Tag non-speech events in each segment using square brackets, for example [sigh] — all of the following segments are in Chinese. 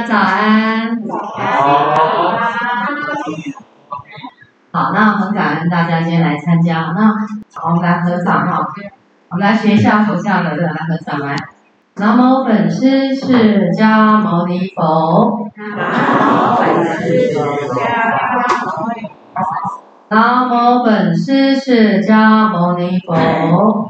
家早安。早安。好，那很感恩大家今天来参加。那我们来合掌哈，我们来学一下佛教的，来合掌来。南无本师释迦牟尼佛。南无本师释迦牟尼佛。南无本师释迦牟尼佛。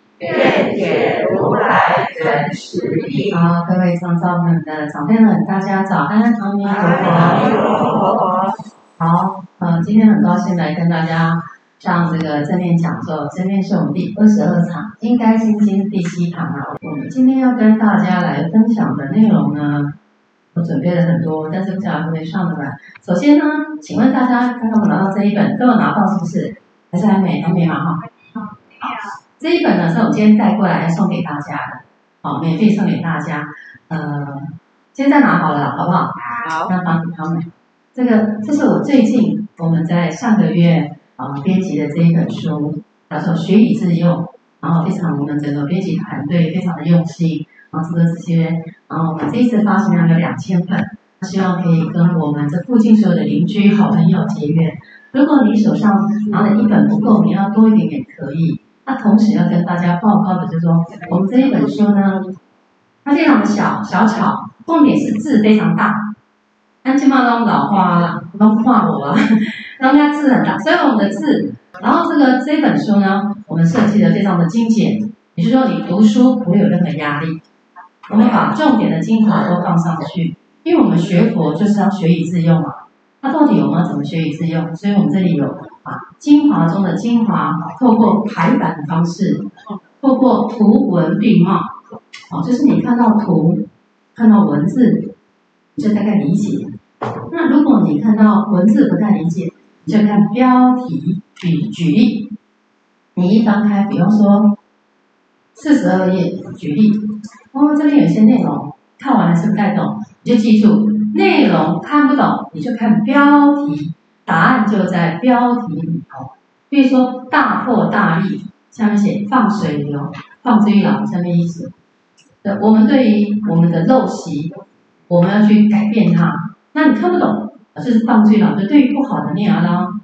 愿解如来真实义。好，各位创造们的长辈们，大家早安，阿弥陀佛。好，呃，今天很高兴来跟大家上这个正念讲座。正念是我们第二十二场，应该心经第七堂啊。我们今天要跟大家来分享的内容呢，我准备了很多，但是不知道会不会上得来。首先呢，请问大家刚刚我拿到这一本都有拿到是不是？还是还没？还没嘛哈？好。这一本呢是我今天带过来送给大家的，好，免费送给大家。呃，现在拿好了，好不好？好。那帮你他们，这个这是我最近我们在上个月啊编辑的这一本书，叫做《学以致用》，然后非常我们整个编辑团队非常的用心，然后这个这些，然后我们这一次发行量有两千份，希望可以跟我们这附近所有的邻居、好朋友结缘。如果你手上拿了一本不够，你要多一点点可以。那同时要跟大家报告的就是说，我们这一本书呢，它非常的小小巧，重点是字非常大。安吉玛都老花了，都画我了，[laughs] 让它字很大，所以我们的字，然后这个这本书呢，我们设计的非常的精简，也就是说你读书不会有任何压力。我们把重点的精华都放上去，因为我们学佛就是要学以致用嘛。那到底我们要怎么学以致用？所以我们这里有。啊，精华中的精华，透过排版的方式，透过图文并茂，哦，就是你看到图，看到文字，你就大概理解。那如果你看到文字不太理解，你就看标题。举举例，你一翻开，比方说四十二页，举例，哦，这边有些内容，看完了是不太懂，你就记住内容看不懂，你就看标题。答案就在标题里头，比如说大破大立，下面写放水流，放之于脑，下面意思。我们对于我们的陋习，我们要去改变它。那你看不懂，就是放之于脑，就对于不好的内容呢，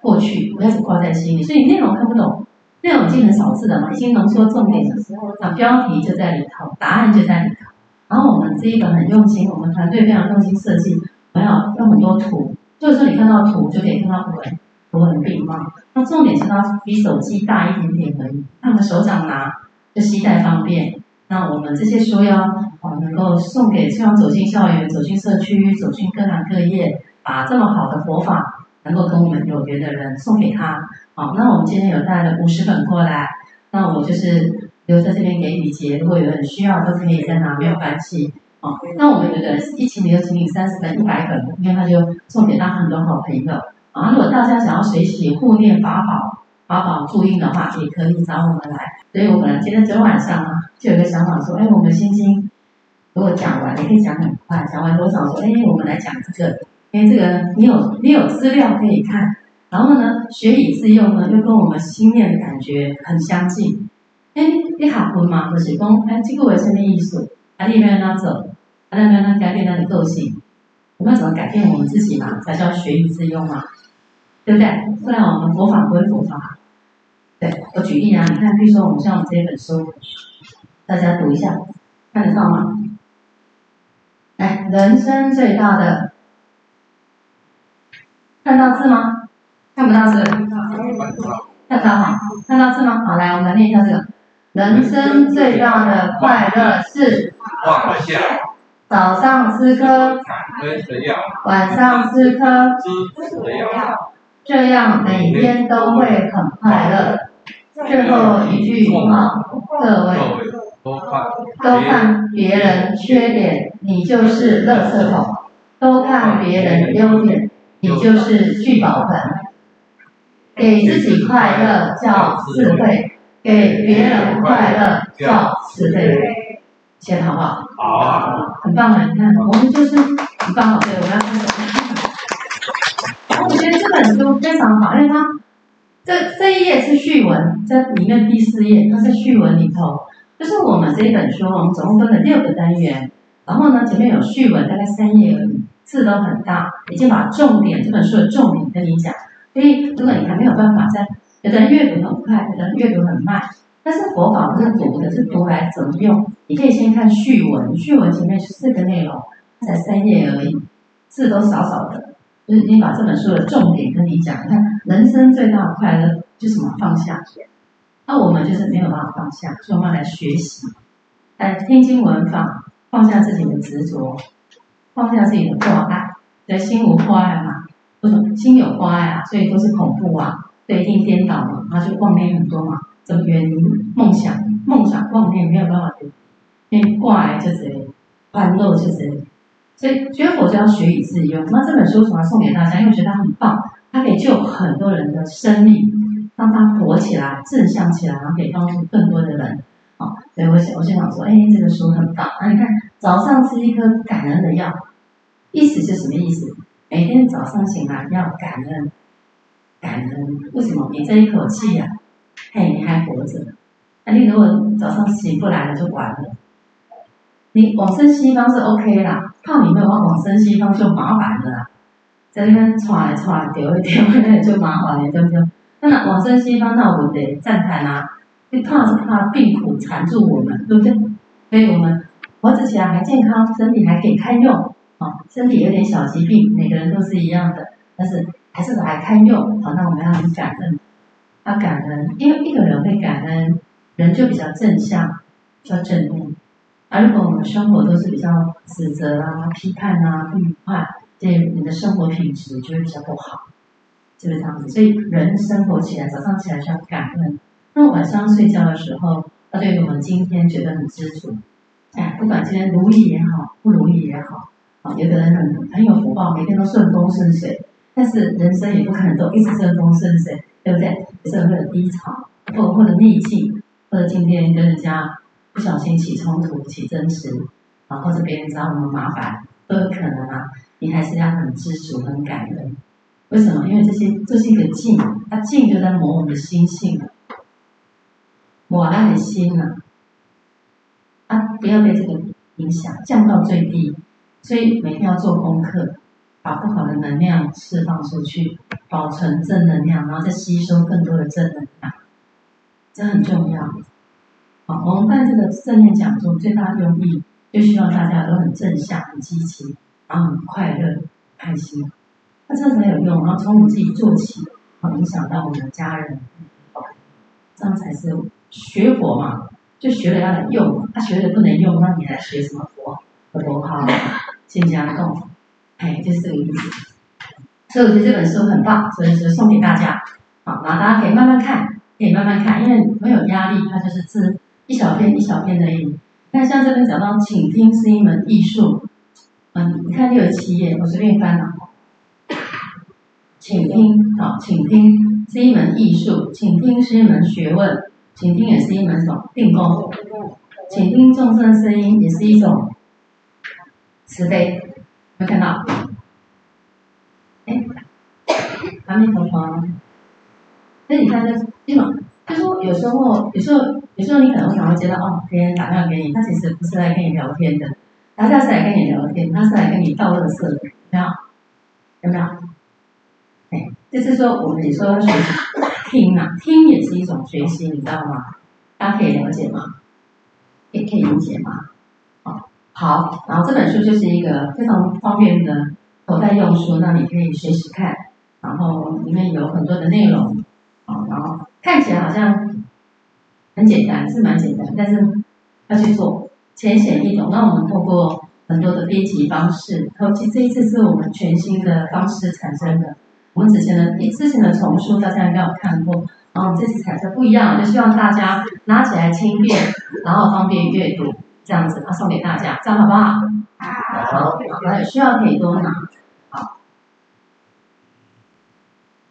过去不要只挂在心里。所以内容看不懂，内容已经很少字了嘛，已经浓缩重点的时候，那标题就在里头，答案就在里头。然后我们这一本很用心，我们团队非常用心设计，我们要用很多图。就是你看到图就可以看到文，图文并茂。那重点是它比手机大一点点而已，那我们手掌拿就携带方便。那我们这些书要啊能够送给希望走进校园、走进社区、走进各行各业，把这么好的佛法能够跟我们有缘的人送给他。好，那我们今天有带了五十本过来，那我就是留在这边给雨洁，如果有人需要都可以再拿，没有关系。哦，那我们有的一千零、二千零、三十本、一百本，因为他就送给他很多好朋友。啊，如果大家想要学习护念法宝、法宝注印的话，也可以找我们来。所以我本来今天昨天晚上啊，就有个想法说，哎，我们星星如果讲完，也可以讲很快，讲完多少说，哎，我们来讲这个，因为这个你有你有资料可以看，然后呢，学以致用呢，又跟我们心念的感觉很相近。哎，你好困吗？就是讲，哎，这个为什么意思？啊，你要哪走？那那那改变他的个性，我们要怎么改变我们自己嘛？才叫学以致用嘛，对不对？不然我们佛法归佛法。对，我举例啊，你看，比如说我们像我们这本书，大家读一下，看得到吗？来，人生最大的，看到字吗？看不到字。看到哈，看到字吗？好，来，我们来念一下这个。人生最大的快乐是放下。早上吃颗，晚上吃颗，这样每天都会很快乐。最后一句话，各位，都看都看别人缺点，你就是垃圾桶；都看别人优点，你就是聚宝盆。给自己快乐叫智慧，给别人快乐叫慈悲。写的好不好？好啊，很棒的。你看，我们就是很棒。对，我要看什么？我觉得这本书非常好，因为它这这一页是序文，在里面第四页，它是序文里头，就是我们这一本书，我们总共分了六个单元，然后呢，前面有序文，大概三页，字都很大，已经把重点这本书的重点跟你讲。所以，如果你还没有办法在，有的人阅读很快，有的人阅读很慢，但是佛法不是读的，是读来怎么用？你可以先看序文，序文前面是四个内容，才三页而已，字都少少的。就是已经把这本书的重点跟你讲，你看人生最大的快乐就是什么？放下。那我们就是没有办法放下，所以我们来学习，来听经闻法，放下自己的执着，放下自己的挂碍。对，心无挂碍嘛，不是心有挂碍啊，所以都是恐怖啊，对，一定颠倒嘛，然后就妄念很多嘛。怎么原因？梦想，梦想妄念没有办法，因为挂碍就是欢乐就是。所以学佛就要学以致用。那这本书主要送给大家，因为我觉得它很棒，它可以救很多人的生命，让他活起来、正向起来，然后可以帮助更多的人。好，所以我想，我想说，哎，这个书很棒。那你看，早上吃一颗感恩的药，意思是什么意思？每天早上醒来要感恩，感恩。为什么？你这一口气呀、啊，嘿，你还活着。那你如果早上醒不来了，就完了。你往生西方是 OK 啦。怕你没有往往生西方就麻烦了啦，在那边传来传去，丢一丢，那就麻烦了，对不对？那往生西方，那我们得赞叹啊！你怕是怕病苦缠住我们，对不对？所以我们活着起来还健康，身体还可以堪用啊，身体有点小疾病，每个人都是一样的，但是还是还堪用。好，那我们要很感恩，要感恩，因为一个人会感恩，人就比较正向，比较正面。而如果我们生活都是比较指责啊、批判啊、不愉快，对你的生活品质就会比较不好，是不是这样子？所以人生活起来，早上起来需要感恩，那晚上睡觉的时候，要对我们今天觉得很知足。哎，不管今天如意也好，不如意也好，啊，有的人很很有福报，每天都顺风顺水，但是人生也不可能都一直顺风顺水，对不对？社会的低潮，或或者逆境，或者今天跟人家。不小心起冲突、起争执，啊，或者别人找我们麻烦，都有可能啊。你还是要很知足、很感恩。为什么？因为这些这是一个境，它境就在磨我们的心性了，磨烂的心了。啊，不要被这个影响，降到最低。所以每天要做功课，把不好的能量释放出去，保存正能量，然后再吸收更多的正能量，这很重要。好，我们办这个正念讲座最大的用意，就希望大家都很正向、很积极，然后很快乐、开心。那这样才有用，然后从我自己做起，好影响到我们的家人，这样才是学佛嘛。就学了要来用，他、啊、学了不能用，那你来学什么佛？佛好，先加共，哎，就是这个意思。所以我觉得这本书很棒，所以就送给大家。好，然后大家可以慢慢看，可以慢慢看，因为没有压力，它就是字。一小片一小片的印，看像这边讲到，倾听是一门艺术。嗯，你看六十七页，我随便翻了。请听，好，请听是一门艺术，请听是一门学问，请听也是一门什么定功？请听众生声音也是一种慈悲，没看到？哎，阿弥陀佛。那你看这一门。就说有时候，有时候，有时候你可能会会觉得哦，别人打电话给你，他其实不是来跟你聊天的，他是来跟你聊天，他是来跟你倒垃圾的，有没有？有没有？哎，就是说我们也说要学习听啊，听也是一种学习，你知道吗？大家可以了解吗？也可以理解吗？好，然后这本书就是一个非常方便的口袋用书，那你可以随时看，然后里面有很多的内容，啊，然后。看起来好像很简单，是蛮简单，但是要去做，浅显易懂。那我们透过很多的编辑方式，尤其这一次是我们全新的方式产生的。我们之前的之前的丛书大家应该有看过，然后这次彩色不一样，就希望大家拿起来轻便，然后方便阅读，这样子啊，送给大家，这样好不好？好，好，有需要可以多拿。好，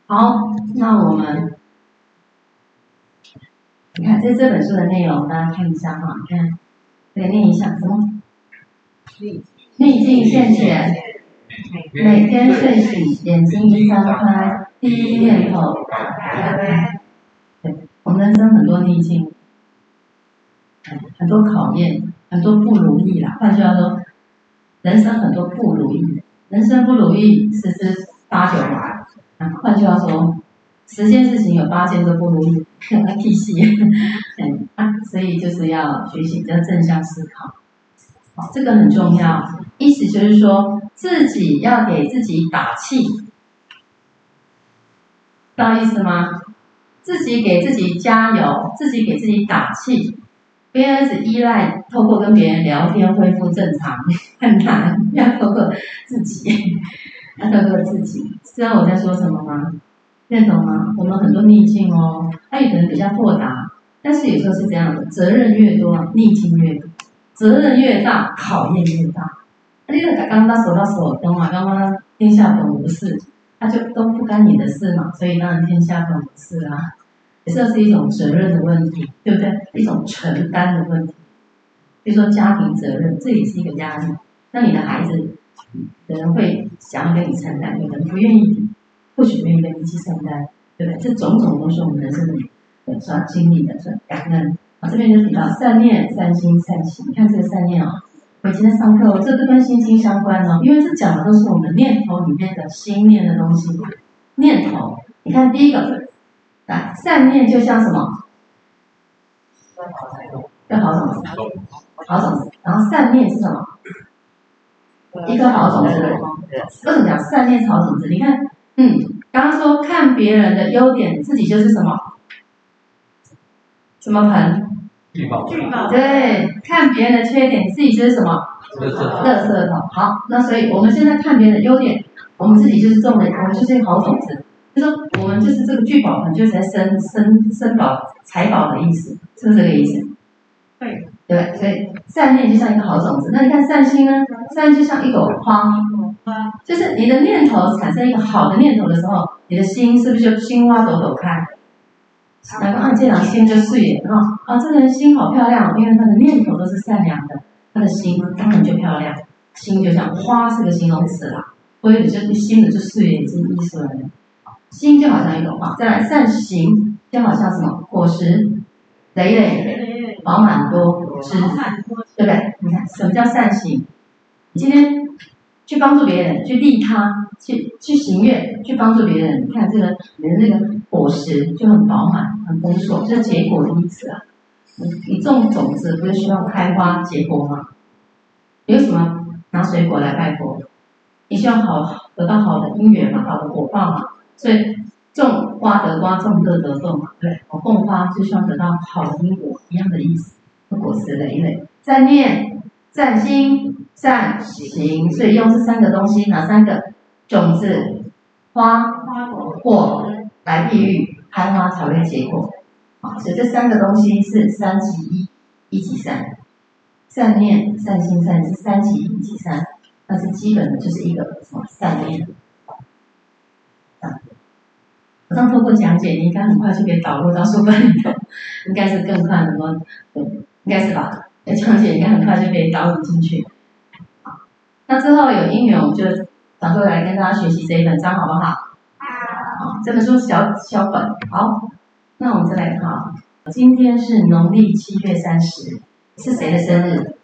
好，那我们，你看这这本书的内容，大家看一下哈，你看，再念一下什么？逆境现前，每天睡醒，眼睛一张开，第一念头打开。对，我们人生很多逆境，很多考验，很多不如意啦。换句话说，人生很多不如意，人生不如意十之八九吧。啊，换句话说，十件事情有八件都不如意，那屁戏。嗯 [laughs] 啊，所以就是要学习要正向思考。好，这个很重要，意思就是说自己要给自己打气，知道意思吗？自己给自己加油，自己给自己打气，不要只依赖透过跟别人聊天恢复正常，[laughs] 很难，要透过自己，要透过自己，知道我在说什么吗？认同吗？我们很多逆境哦，他有可能比较豁达，但是有时候是这样的，责任越多，逆境越多。责任越大，考验越大。那个刚刚手到手中嘛，刚刚天下本无事，他就都不干你的事嘛，所以当然天下本无事啊。这是一种责任的问题，对不对？一种承担的问题。比如说家庭责任，这也是一个压力。那你的孩子，可能会想要跟你承担，有人不愿意，或许愿意跟你一起承担，对不对？这种种都是我们人生里所要经历的，所感恩。啊，这边就提到善念、善心、善行。你看这个善念啊，我今天上课，这都跟心经相关哦，因为这讲的都是我们念头里面的心念的东西。念头，你看第一个，来善念就像什么？要好种子，好种子。然后善念是什么？一颗好种子。为什么讲善念是好种子？你看，嗯，刚刚说看别人的优点，自己就是什么？什么盆？聚宝盆。对，看别人的缺点，自己就是什么？垃圾。垃圾桶。好，那所以我们现在看别人的优点，我们自己就是种的，我们就是一个好种子。就说我们就是这个聚宝盆，就是在生生生宝财宝的意思，是不是这个意思？对。对，所以善念就像一个好种子。那你看善心呢？善心就像一朵花，就是你的念头产生一个好的念头的时候，你的心是不是就心花朵朵开？然后啊，这样心就碎了啊！啊，这个人心好漂亮，因为他的念头都是善良的，他的心当然就漂亮。心就像花是个形容词啦，所以你就心的就碎了，这个意思了。心就好像一朵花，再来善行就好像什么果实累累饱满多汁，对不对？你看什么叫善行？你今天。去帮助别人，去利他，去去行愿，去帮助别人。你看这个，你的那个果实就很饱满，很丰硕，这是结果的意思啊。你种种子不是需要开花结果吗？为什么拿水果来拜佛？你需要好得到好的因缘嘛，好的果报嘛。所以种瓜得瓜，种豆得豆嘛。对，我种花就希望得到好的因果，一样的意思。果实的一类，善念、善心。善行，所以用这三个东西，哪三个？种子、花、果来比喻，开花才会结果。啊，所以这三个东西是三其一，一即三。善念、善心、善是三其一其三，那是基本的，就是一个什么善念。啊，我刚透过讲解，你应该很快就可以导入到书本里头，应该是更快能够，应该是吧？讲解应该很快就可以导入进去。那之后有因缘，我们就想说来跟大家学习这一本章，好不好？好。这本书小小本，好。那我们再来看，今天是农历七月三十，是谁的生日？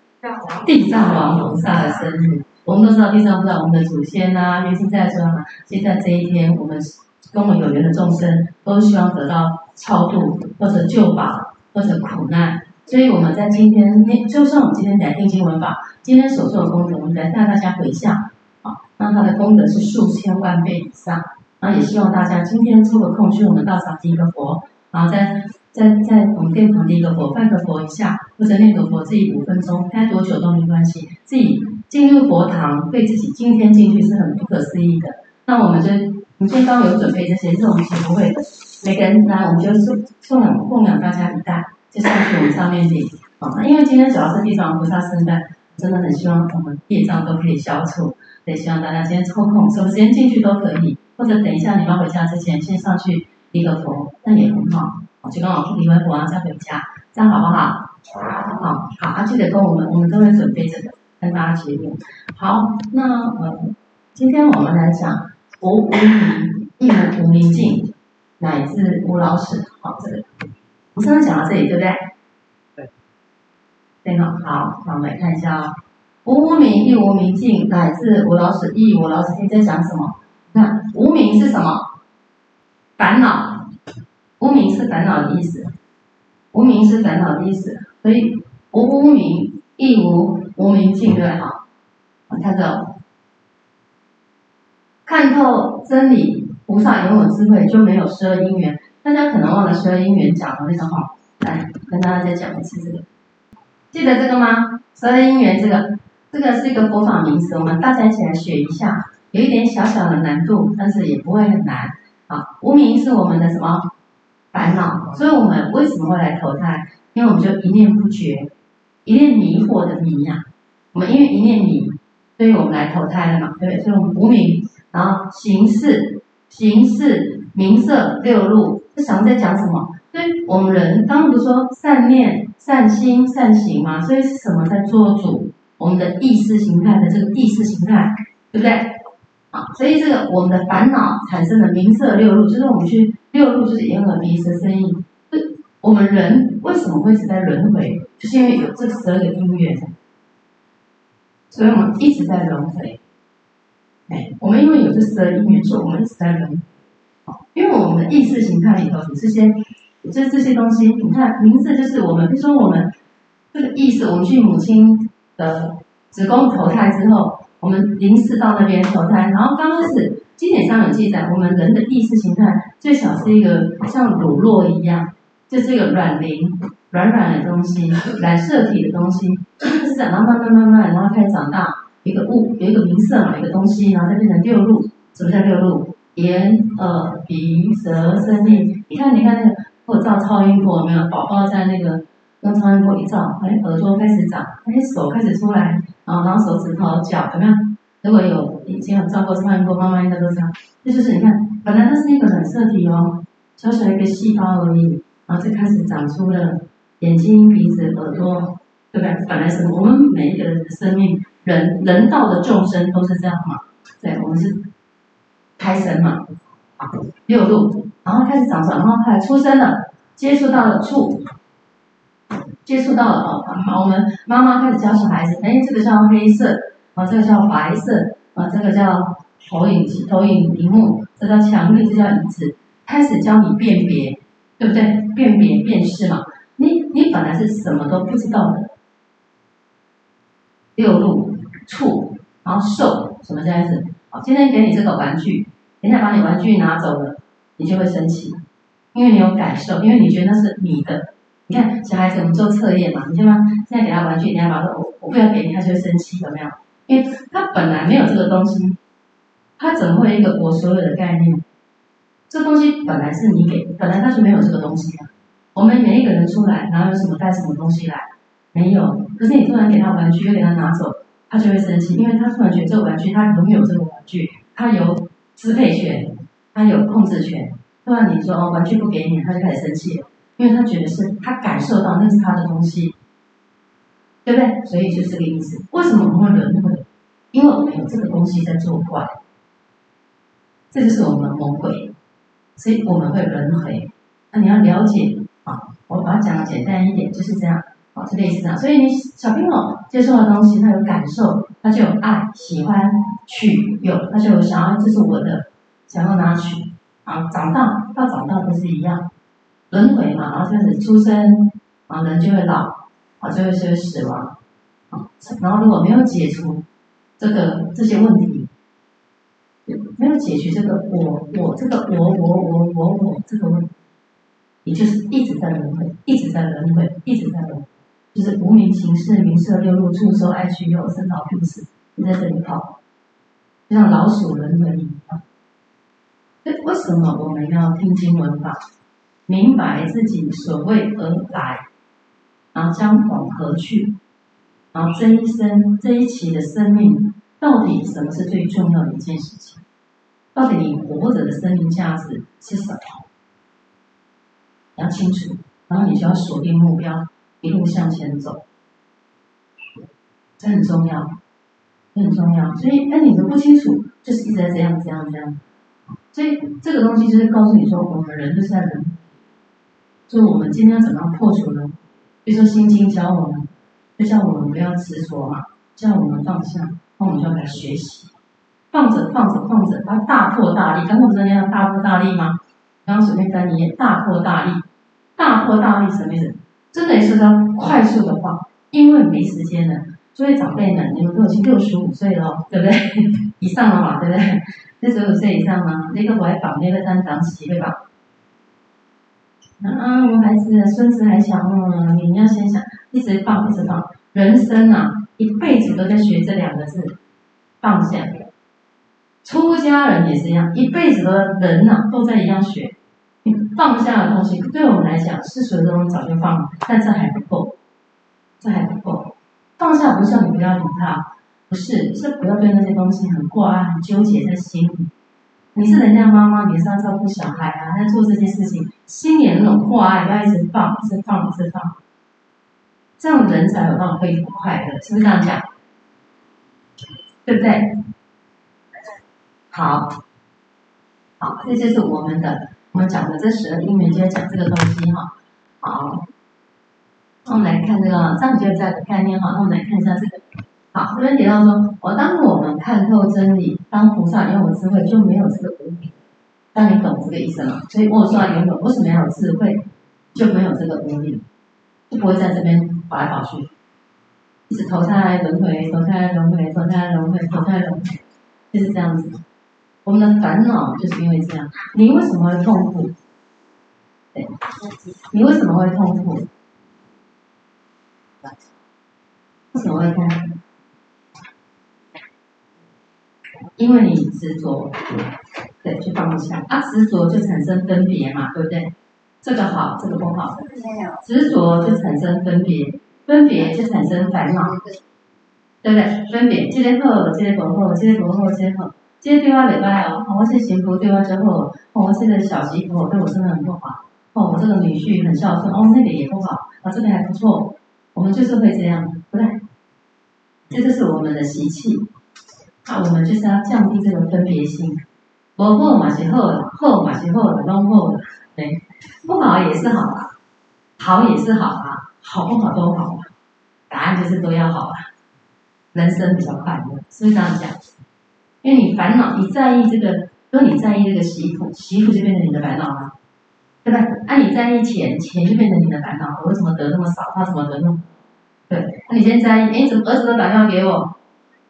地藏王菩萨的生日。我们都知道地藏菩萨，我们的祖先呐、啊，原先在说嘛。现在这一天，我们跟我有缘的众生，都希望得到超度，或者救拔，或者苦难。所以我们在今天，就算我们今天来听经闻法，今天所做的功德，我们来带大家回向，啊，让他的功德是数千万倍以上。然后也希望大家今天抽个空去我们道场第一个佛，然后在在在我们殿堂第一个佛，拜个佛一下，或者念个佛，自己五分钟，待多久都没关系。自己进入佛堂，对自己今天进去是很不可思议的。那我们就我们今天刚有准备这些，这种是不会。每个人呢，我们就送送两供养大家一袋，就上去我们上面领。啊，因为今天主要是地藏菩萨圣诞，真的很希望我们业障都可以消除。也希望大家今天抽空，什么时间进去都可以，或者等一下你们回家之前先上去礼个佛，那也很好。就刚好礼完佛然后再回家，这样好不好？好，好，啊，记得跟我们，我们都会准备这个跟大家结缘。好，那嗯，今天我们来讲无无明，亦无无明尽，乃至无老死。好，这个我刚刚讲到这里，对不对？对。对好，好，那我们来看一下啊、哦，无无明，亦无明尽，乃至无老死，亦无老死。你在讲什么？看无明是什么？烦恼。无明是烦恼的意思，无明是烦恼的意思。所以无无明，亦无无明尽，对哈？看着，看透真理，菩萨拥有智慧，就没有十二因缘。大家可能忘了十二因缘讲的那个哈，来跟大家再讲一次这个，记得这个吗？十二因缘这个，这个是一个佛法名词，我们大家一起来学一下，有一点小小的难度，但是也不会很难。啊，无明是我们的什么？烦恼，所以我们为什么会来投胎？因为我们就一念不觉，一念迷惑的迷呀、我们因为一念迷，所以我们来投胎了嘛，对不对？所以我们无明，然后形式、形式、名色六路，这想在讲什么？所以我们人刚刚不是说善念、善心、善行嘛？所以是什么在做主？我们的意识形态的这个意识形态，对不对？啊，所以这个我们的烦恼产生的名色六路，就是我们去六路，就是眼耳鼻舌身意。我们人为什么会一直在轮回？就是因为有这十二个因缘，所以我们一直在轮回。哎，我们因为有这十二因缘，所我们一直在轮。因为我们的意识形态里头有这些，就是这些东西。你看，名字就是我们，比如说我们这个意识，我们去母亲的子宫投胎之后。我们临时到那边投胎，然后刚开始经典上有记载，我们人的意识形态最小是一个像乳酪一样，就是一个软磷、软软的东西、染色体的东西，是这样，然后慢慢慢慢，然后开始长大，一个物，有一个名色嘛，一个东西，然后再变成六路。什么叫六路？眼、耳、鼻、舌、身、意。你看，你看那个，或照超音波没有？宝宝在那个用超音波一照，哎，耳朵开始长，哎，手开始出来。啊，然后手指头、脚有没有？如果有以前有照过超音波，妈妈应该都知道。这就是你看，本来它是一个染色体哦，小小一个细胞而已，然后就开始长出了眼睛、鼻子、耳朵，对不对？本来是我们每一个人的生命，人人道的众生都是这样嘛？对，我们是胎生嘛，六路，然后开始长出来，然后后来出生了，接触到了触。接触到了哦，好，我们妈妈开始教小孩子，哎，这个叫黑色，啊，这个叫白色，啊，这个叫投影机、投影屏幕，这叫墙壁，这叫椅子，开始教你辨别，对不对？辨别、辨识嘛。你你本来是什么都不知道的，六路触，然后受，什么这样子？好，今天给你这个玩具，等一下把你玩具拿走了，你就会生气，因为你有感受，因为你觉得那是你的。你看小孩子，我们做测验嘛，你知道吗？现在给他玩具，你要把他我我不要给你，他就会生气，有没有？因为他本来没有这个东西，他怎么会有一个我所有的概念？这东西本来是你给，本来他就没有这个东西啊。我们每一个人出来，然后有什么带什么东西来？没有。可是你突然给他玩具，又给他拿走，他就会生气，因为他突然觉得这个玩具他拥有这个玩具，他有支配权，他有控制权。突然你说哦，玩具不给你，他就开始生气。因为他觉得是他感受到那是他的东西，对不对？所以就是这个意思。为什么我们会轮回？因为我们有这个东西在作怪，这就是我们的魔鬼，所以我们会轮回。那你要了解啊，我把它讲的简单一点，就是这样是类似这样。所以你小朋友接受的东西，他有感受，他就有爱、喜欢、取、有，他就有想要，这是我的，想要拿取啊。长大到长大都是一样。轮回嘛，然后开始出生，啊，人就会老，啊，就会就会死亡，啊，然后如果没有解除这个这些问题，没有解决这个我我这个我我我我我这个问题，你就是一直在轮回，一直在轮回，一直在轮回，就是无名行事名色六路触受爱取有生老病死，你在这里跑，就像老鼠轮回一样。所以为什么我们要听经闻法，明白自己所谓而来，然后将往何去，然后这一生这一期的生命，到底什么是最重要的一件事情？到底你活着的生命价值是什么？要清楚，然后你就要锁定目标，一路向前走，这很重要，这很重要。所以，哎，你都不清楚，就是一直在这样、这样、这样。所以，这个东西就是告诉你说，我们人就是在人。就我们今天怎么样破除呢？比如说《心经》教我们，就叫我们不要执着嘛，叫我们放下，那我们就要来学习。放着放着放着，它大破大立。刚刚不是那样大破大立吗？刚刚随便翻译，大破大立，大破大立什么意思？真的是要快速的放，因为没时间了。所以长辈们，你们都已经六十五岁了，对不对？[laughs] 以上了嘛，对不对？[laughs] 六十五岁以上呢，那个我还绑，那个单绑起，对吧？啊，我孩子、孙子还小，嗯，你要先想，一直放，一直放。人生啊，一辈子都在学这两个字，放下。出家人也是一样，一辈子的人呐、啊，都在一样学。你放下的东西，对我们来讲，世俗的东西早就放了，但这还不够，这还不够。放下不是叫你不要理他，不是，是不要对那些东西很挂碍、很纠结在心里。你是人家妈妈，你是要照顾小孩啊，在做这些事情，心里那种挂碍，要一直放，一直放，一直放，这样人才有那种恢复快乐，是不是这样讲？对不对？好，好，这就是我们的，我们讲的这十二因缘，就要讲这个东西哈。好，那我们来看这个藏觉在的概念哈，那我们来看一下这个。好，这边提到说，我当我们看透真理，当菩萨拥有智慧，就没有这个无明。当你懂这个意思了，所以我说拥有，为什么要有智慧，就没有这个无明，就不会在这边跑来跑去，一直投胎轮回，投胎轮回，投胎轮回，投胎轮回，就是这样子。我们的烦恼就是因为这样。你为什么会痛苦？对，你为什么会痛苦？为什么会痛苦？因为你执着，对，就放不下。啊，执着就产生分别嘛，对不对？这个好，这个不好。执着就产生分别，分别就产生烦恼，对不对？分别，这个好，这个不好，这个不好，这个好。今天对我礼拜哦，我这媳妇对我真好，我这个小媳妇对我真的很不好，哦，我这个女婿很孝顺，哦，那个也不好，啊，这个还不错，我们就是会这样，不对？这就是我们的习气，那我们就是要降低这个分别心，不好嘛是好的，好嘛是好的，拢好的，对，不好也是好啊，好也是好啊，好不好都好啊，答案就是都要好啊，人生比较快乐，是不是这样讲？因为你烦恼，你在意这个，如果你在意这个媳妇，媳妇就变成你的烦恼了，对吧？那、啊、你在意钱，钱就变成你的烦恼。我为什么得那么少？他怎么得那么？对，那你现在在意，哎，怎么儿子都打电话给我，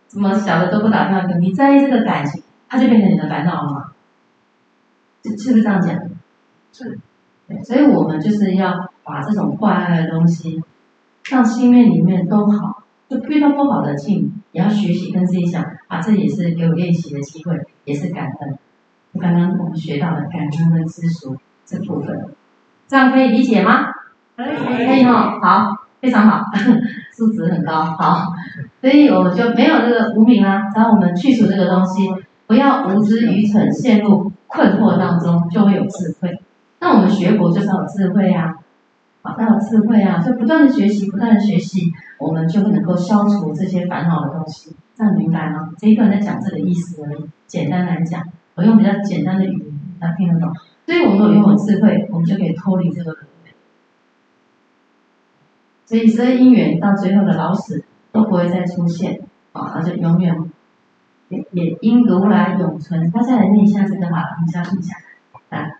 怎么小的都不打电话给我？你在意这个感情，他就变成你的烦恼了嘛？是是不是这样讲？是。对，所以我们就是要把这种坏爱的东西，让心念里面都好。就遇到不好的境，也要学习跟自己讲啊，这也是给我练习的机会，也是感恩。刚刚我们学到的感恩跟知足这部分，这样可以理解吗？可以，可以哦，好，非常好，[laughs] 素质很高，好。所以我们就没有这个无名啦，只要我们去除这个东西，不要无知愚蠢陷入困惑当中，就会有智慧。那我们学佛就是要有智慧啊。好，要有智慧啊！就不断的学习，不断的学习，我们就会能够消除这些烦恼的东西。这样明白吗？这一段在讲这个意思而已。简单来讲，我用比较简单的语言来听得懂。所以，我们如果拥有智慧，我们就可以脱离这个轮回。所以，十二因缘到最后的老死都不会再出现，啊，而且永远也也因如来永存。他再来念一下这个哈，你下听一下，来。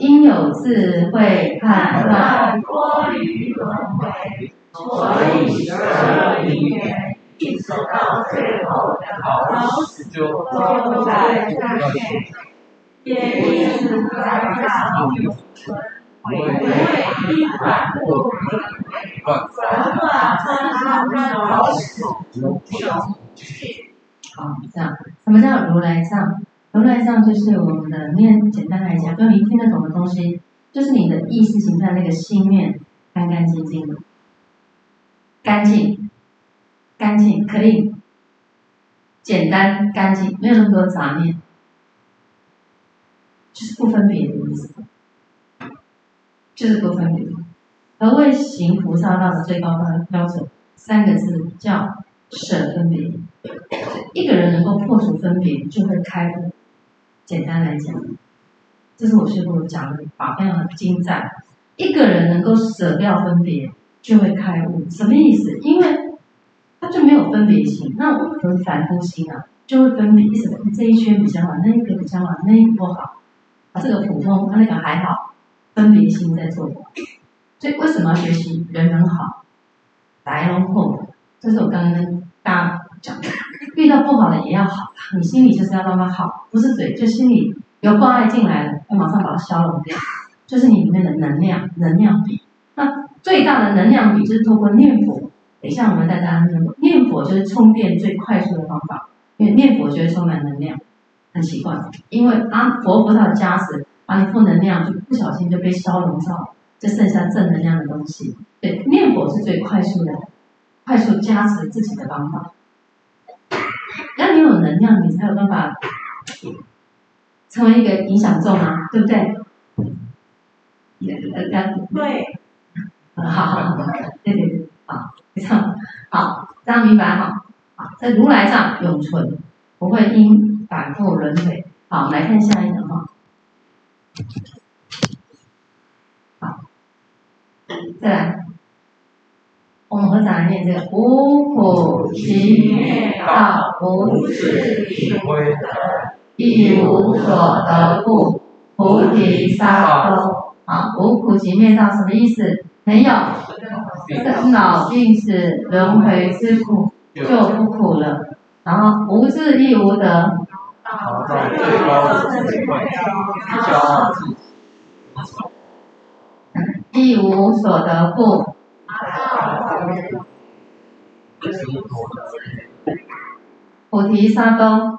因有智慧判断脱离轮回，所以十二因缘一直到最后的。老死都在上面，也一直在上永存，回归一反不轮回，转化真他们老死无穷尽。好，这样，什么叫如来藏？如来藏就是我们的念，简单来讲，跟你听得懂的东西，就是你的意识形态那个心念干干净净的，干净，干净，clean，简单干净，没有那么多杂念，就是不分别的意思，就是不分别。何谓行菩萨道的最高标标准？三个字叫舍分别。一个人能够破除分别，就会开悟。简单来讲，这是我师父讲的法，非常的精湛。一个人能够舍掉分别，就会开悟。什么意思？因为就没有分别心。那我们凡夫心啊，就会分别，什么这一圈比较好，那一个比较好，那一个不好。啊，这个普通，那个还好，分别心在作怪。所以为什么要学习人人好？来龙后，这是我刚刚跟大家讲的。遇到不好的也要好，你心里就是要让它好，不是嘴，就心里有关爱进来了，要马上把它消融掉。就是你里面的能量，能量比。那最大的能量比就是透过念佛。等一下我们带大家念佛，念佛就是充电最快速的方法，因为念佛就会充满能量。很奇怪，因为啊佛菩萨的加持，把你负能量就不小心就被消融掉。就剩下正能量的东西，对，念佛是最快速的，快速加持自己的方法。让你有能量，你才有办法成为一个影响众啊，对不对？对。好好好，对对对，好，非常好，这样明白哈。好，在如来藏永存，不会因反复轮回。好，来看下一个哈。再来，我们合掌念这个：无苦集灭道，无智亦无得，亦无所得故，菩提萨埵。好，无苦集灭道什么意思？没有生老病死轮回之苦就不苦了。然后无智亦无得。一无所得故，菩提萨埵。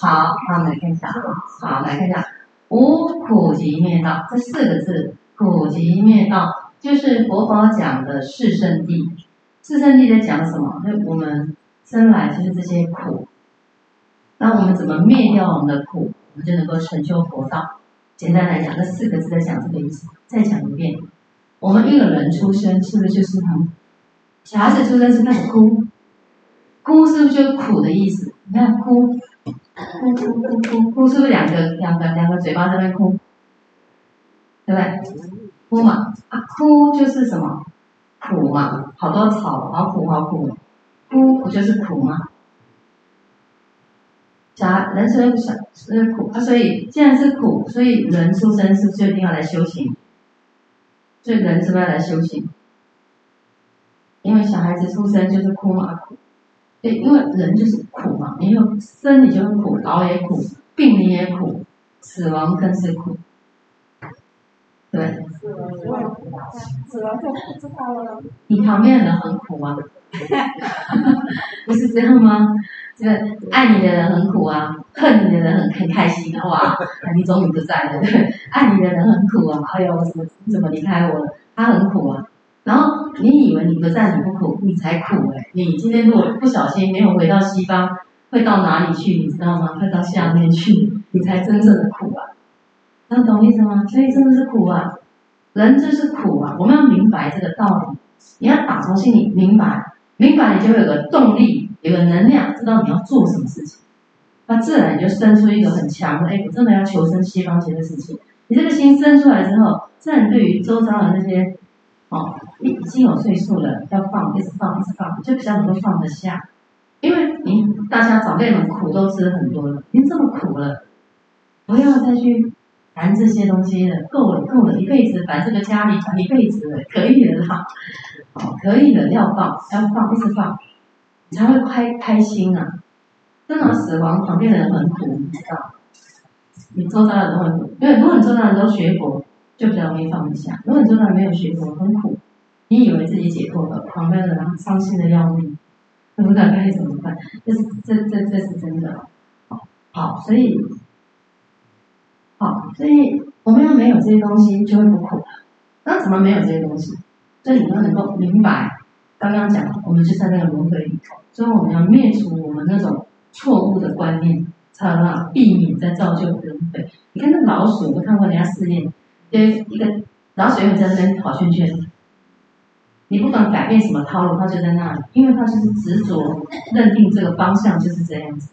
好，那我们来看一下，好，来看一下，无苦集灭道这四个字，苦集灭道就是佛法讲的四圣谛。四圣谛在讲什么？就我们生来就是这些苦，那我们怎么灭掉我们的苦，我们就能够成就佛道。简单来讲，这四个字在讲这个意思。再讲一遍，我们一个人出生是不是就是很？小孩子出生是开始哭，哭是不是就苦的意思？你看哭，哭哭哭哭哭，是不是两个两个两个嘴巴在那哭？对不对？哭嘛，啊哭就是什么？苦嘛，好多草，好苦好苦，哭不就是苦吗？假人生不想是苦啊，所以既然是苦，所以人出生是不是就一定要来修行？所以人是不是要来修行？因为小孩子出生就是哭嘛苦，对，因为人就是苦嘛，没有生你就是苦，老也苦，病你也苦，死亡更是苦，对。死亡死亡就不知道了。你旁边的人很苦吗？[laughs] 不是这样吗？这个爱你的人很苦啊，恨你的人很很开心啊！哇，你终于不在了，对，爱你的人很苦啊！哎呦，怎么怎么离开我了？他很苦啊。然后你以为你不在你不苦，你才苦哎！你今天如果不小心没有回到西方，会到哪里去？你知道吗？会到下面去，你才真正的苦啊！能懂意思吗？所以真的是苦啊，人就是苦啊！我们要明白这个道理，你要打从心里明白，明白你就会有个动力。有个能量，知道你要做什么事情，那自然你就生出一个很强的，哎，我真的要求生西方极乐世界。你这个心生出来之后，自然对于周遭的那些，哦，已经有岁数了，要放，一直放，一直放，就比较能够放得下。因为您大家长辈们苦都吃很多了，您这么苦了，不要再去谈这些东西了，够了，够了，一辈子烦这个家里烦一辈子了，可以了哈，哦，可以了，要放，要放，一直放。你才会开开心啊！真的，死亡旁边的人很苦，你知道？你周遭的人都很苦，因为如果你周遭的人都学佛，就比较容易放得下。如果你周遭没有学佛，很苦，你以为自己解脱了，旁边的人伤心的要命。不知道该怎么办。这是这这这是真的。好，所以，好，所以我们要没有这些东西，就会不苦。那怎么没有这些东西？所以你要能够明白，刚刚讲，我们就在那个轮回里头，所以我们要灭除我们那种错误的观念，才能避免再造就轮回。你看那老鼠，我看过人家试验，就一个老鼠会在那边跑圈圈，你不管改变什么套路，它就在那里，因为它就是执着认定这个方向就是这样子。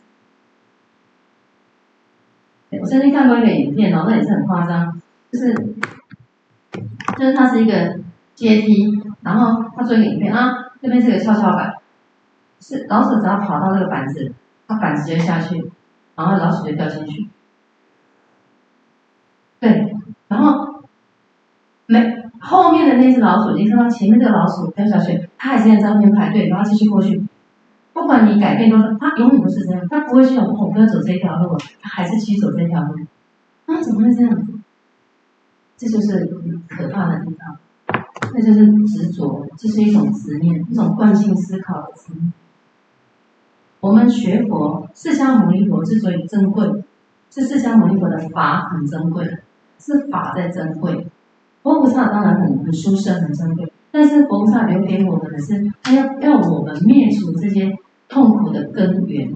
我曾经看过一个影片哦，那也是很夸张，就是，就是它是一个阶梯，然后他做一个影片啊，这边是个跷跷板，是老鼠只要跑到这个板子，它板子就下去，然后老鼠就掉进去，对，然后没后面的那只老鼠，你看到前面这个老鼠掉下去，它还是在这边排队，然后继续过去。不管你改变多少，它永远不是这样，它不会去想我不要走这条路，它还是继续走这条路。那怎么会这样？这就是可怕的地方，那就是执着，这是一种执念，一种惯性思考的执念。我们学佛，释迦牟尼佛之所以珍贵，是释迦牟尼佛的法很珍贵，是法在珍贵。佛菩萨当然很很殊胜，很珍贵。但是佛菩萨留给我们的是，他要要我们灭除这些痛苦的根源。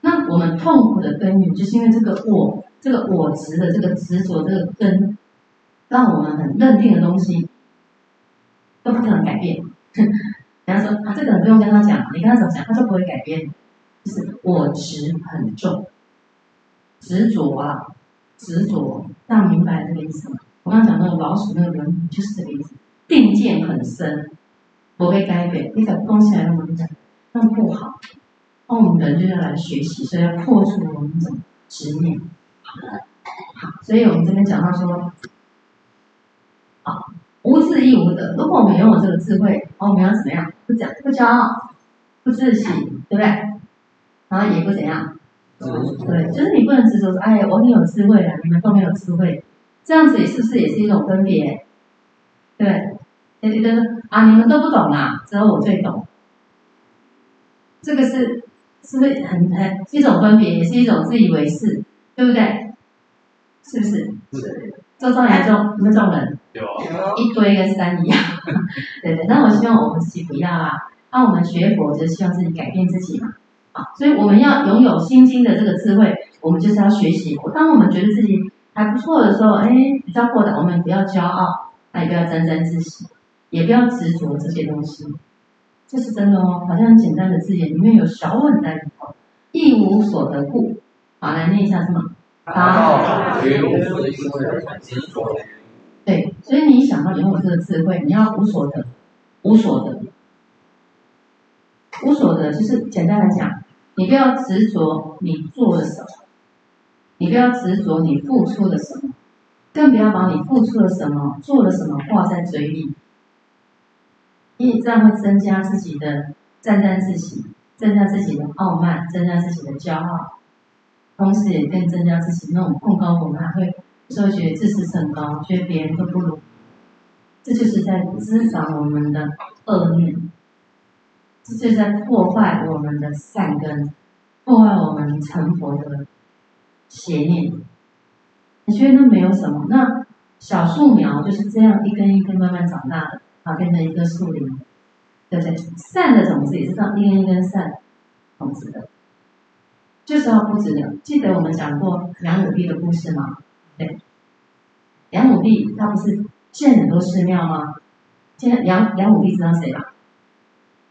那我们痛苦的根源，就是因为这个我，这个我执的这个执着这个根，让我们很认定的东西都不可能改变。人家说啊，这个不用跟他讲，你跟他怎么讲，他就不会改变。就是我执很重，执着啊，执着，大家明白这个意思吗？我刚刚讲那个老鼠那个人，就是这个意思。定见很深，不会改变。你讲东西来，我们讲那不好。那我们人就要来学习，所以要破除我们这种执念。好，所以我们这边讲到说，好，无智亦无德。如果我们拥有这个智慧，哦，我们要怎么样？不讲，不骄傲，不自喜，对不对？然后也不怎样，对，就是你不能执着说，哎，我很有智慧啊，你们都没有智慧，这样子是不是也是一种分别？对。也觉得啊，你们都不懂啦，只有我最懂。这个是是不是很很一种分别，也是一种自以为是，对不对？是不是？是。周遭严重，你们这种人，有一堆跟山一样。[laughs] 对对，那我希望我们自己不要啊。那我们学佛就希望自己改变自己嘛。啊，所以我们要拥有心经的这个智慧，我们就是要学习。当我们觉得自己还不错的时候，哎，比较豁达，我们不要骄傲，那也不要沾沾自喜。也不要执着这些东西，这是真的哦。好像很简单的字眼，里面有小稳在里头。一无所得故，好，来念一下是吗？啊。对，所以你想要拥有这个智慧，你要无所得，无所得，无所得，就是简单来讲，你不要执着你做了什么，你不要执着你付出了什么，更不要把你付出了什么、做了什么挂在嘴里。因为这样会增加自己的沾沾自喜，增加自己的傲慢，增加自己的骄傲，同时也更增加自己那种贡高我慢，会所以觉得自视甚高，觉得别人都不如，这就是在滋长我们的恶念，这就是在破坏我们的善根，破坏我们成佛的邪念。你觉得那没有什么？那小树苗就是这样一根一根慢慢长大的。啊，变成一个树林，对不对？善的种子也是这样一根一根善种子的，就是要布置的。记得我们讲过梁武帝的故事吗？对，梁武帝他不是建很多寺庙吗？现在梁梁武帝知道谁吧？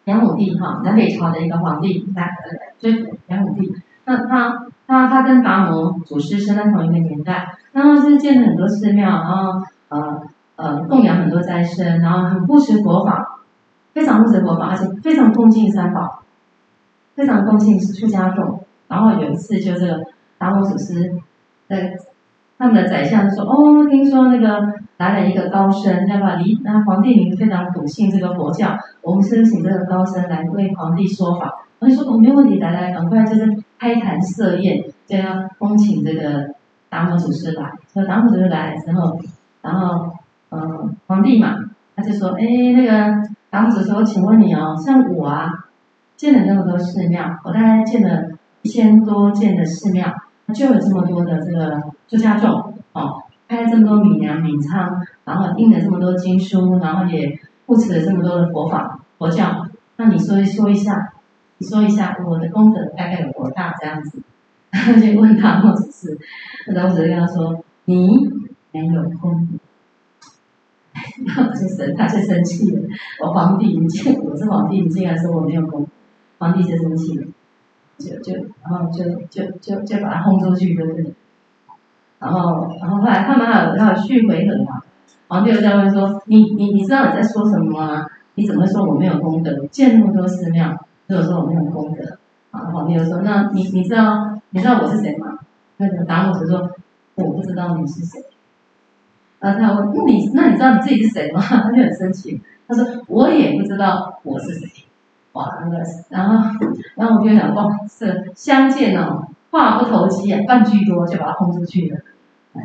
梁武帝哈，南北朝的一个皇帝，来呃，就梁武帝。那他他他跟达摩祖师生在同一个年代，然后是建了很多寺庙，然后呃。呃，供养很多斋生，然后很护持佛法，非常护持佛法，而且非常恭敬三宝，非常恭敬出家众。然后有一次，就是达摩祖师，在，他们的宰相说：“哦，听说那个来了一个高僧，要不要离？那皇帝您非常笃信这个佛教，我们申请这个高僧来为皇帝说法。”我就说：“哦，没问题，来来，赶快就是开坛设宴，就要恭请这个达摩祖师来。”所以达摩祖师来了之后，然后。嗯，皇帝嘛，他就说，哎，那个达摩祖师说，请问你哦，像我啊，建了那么多寺庙，我大概建了一千多间的寺庙，就有这么多的这个出家众哦，开了这么多米粮米仓，然后印了这么多经书，然后也护持了这么多的佛法佛教。那你说一说一下，你说一下我的功德大概有多大？这样子，然后就问他，或者是，然后我只是跟他说，你没有功德。然后这神他就生气了，我皇帝，你竟我是皇帝，你竟然说我没有功，皇帝就生气了，就就然后就就就就把他轰出去，对不对？然后然后后来他们还有还有续回合嘛，皇帝又在问说，你你你知道你在说什么吗？你怎么说我没有功德？建那么多寺庙，如果说我没有功德，啊，皇帝又说，那你你知道你知道我是谁吗？那个达摩就说，我不知道你是谁。然后他问：“那你那你知道你自己是谁吗？” [laughs] 他就很生气，他说：“我也不知道我是谁。”哇，那个，然后然后我就想，哇，是相见哦，话不投机，半句多就把他轰出去了。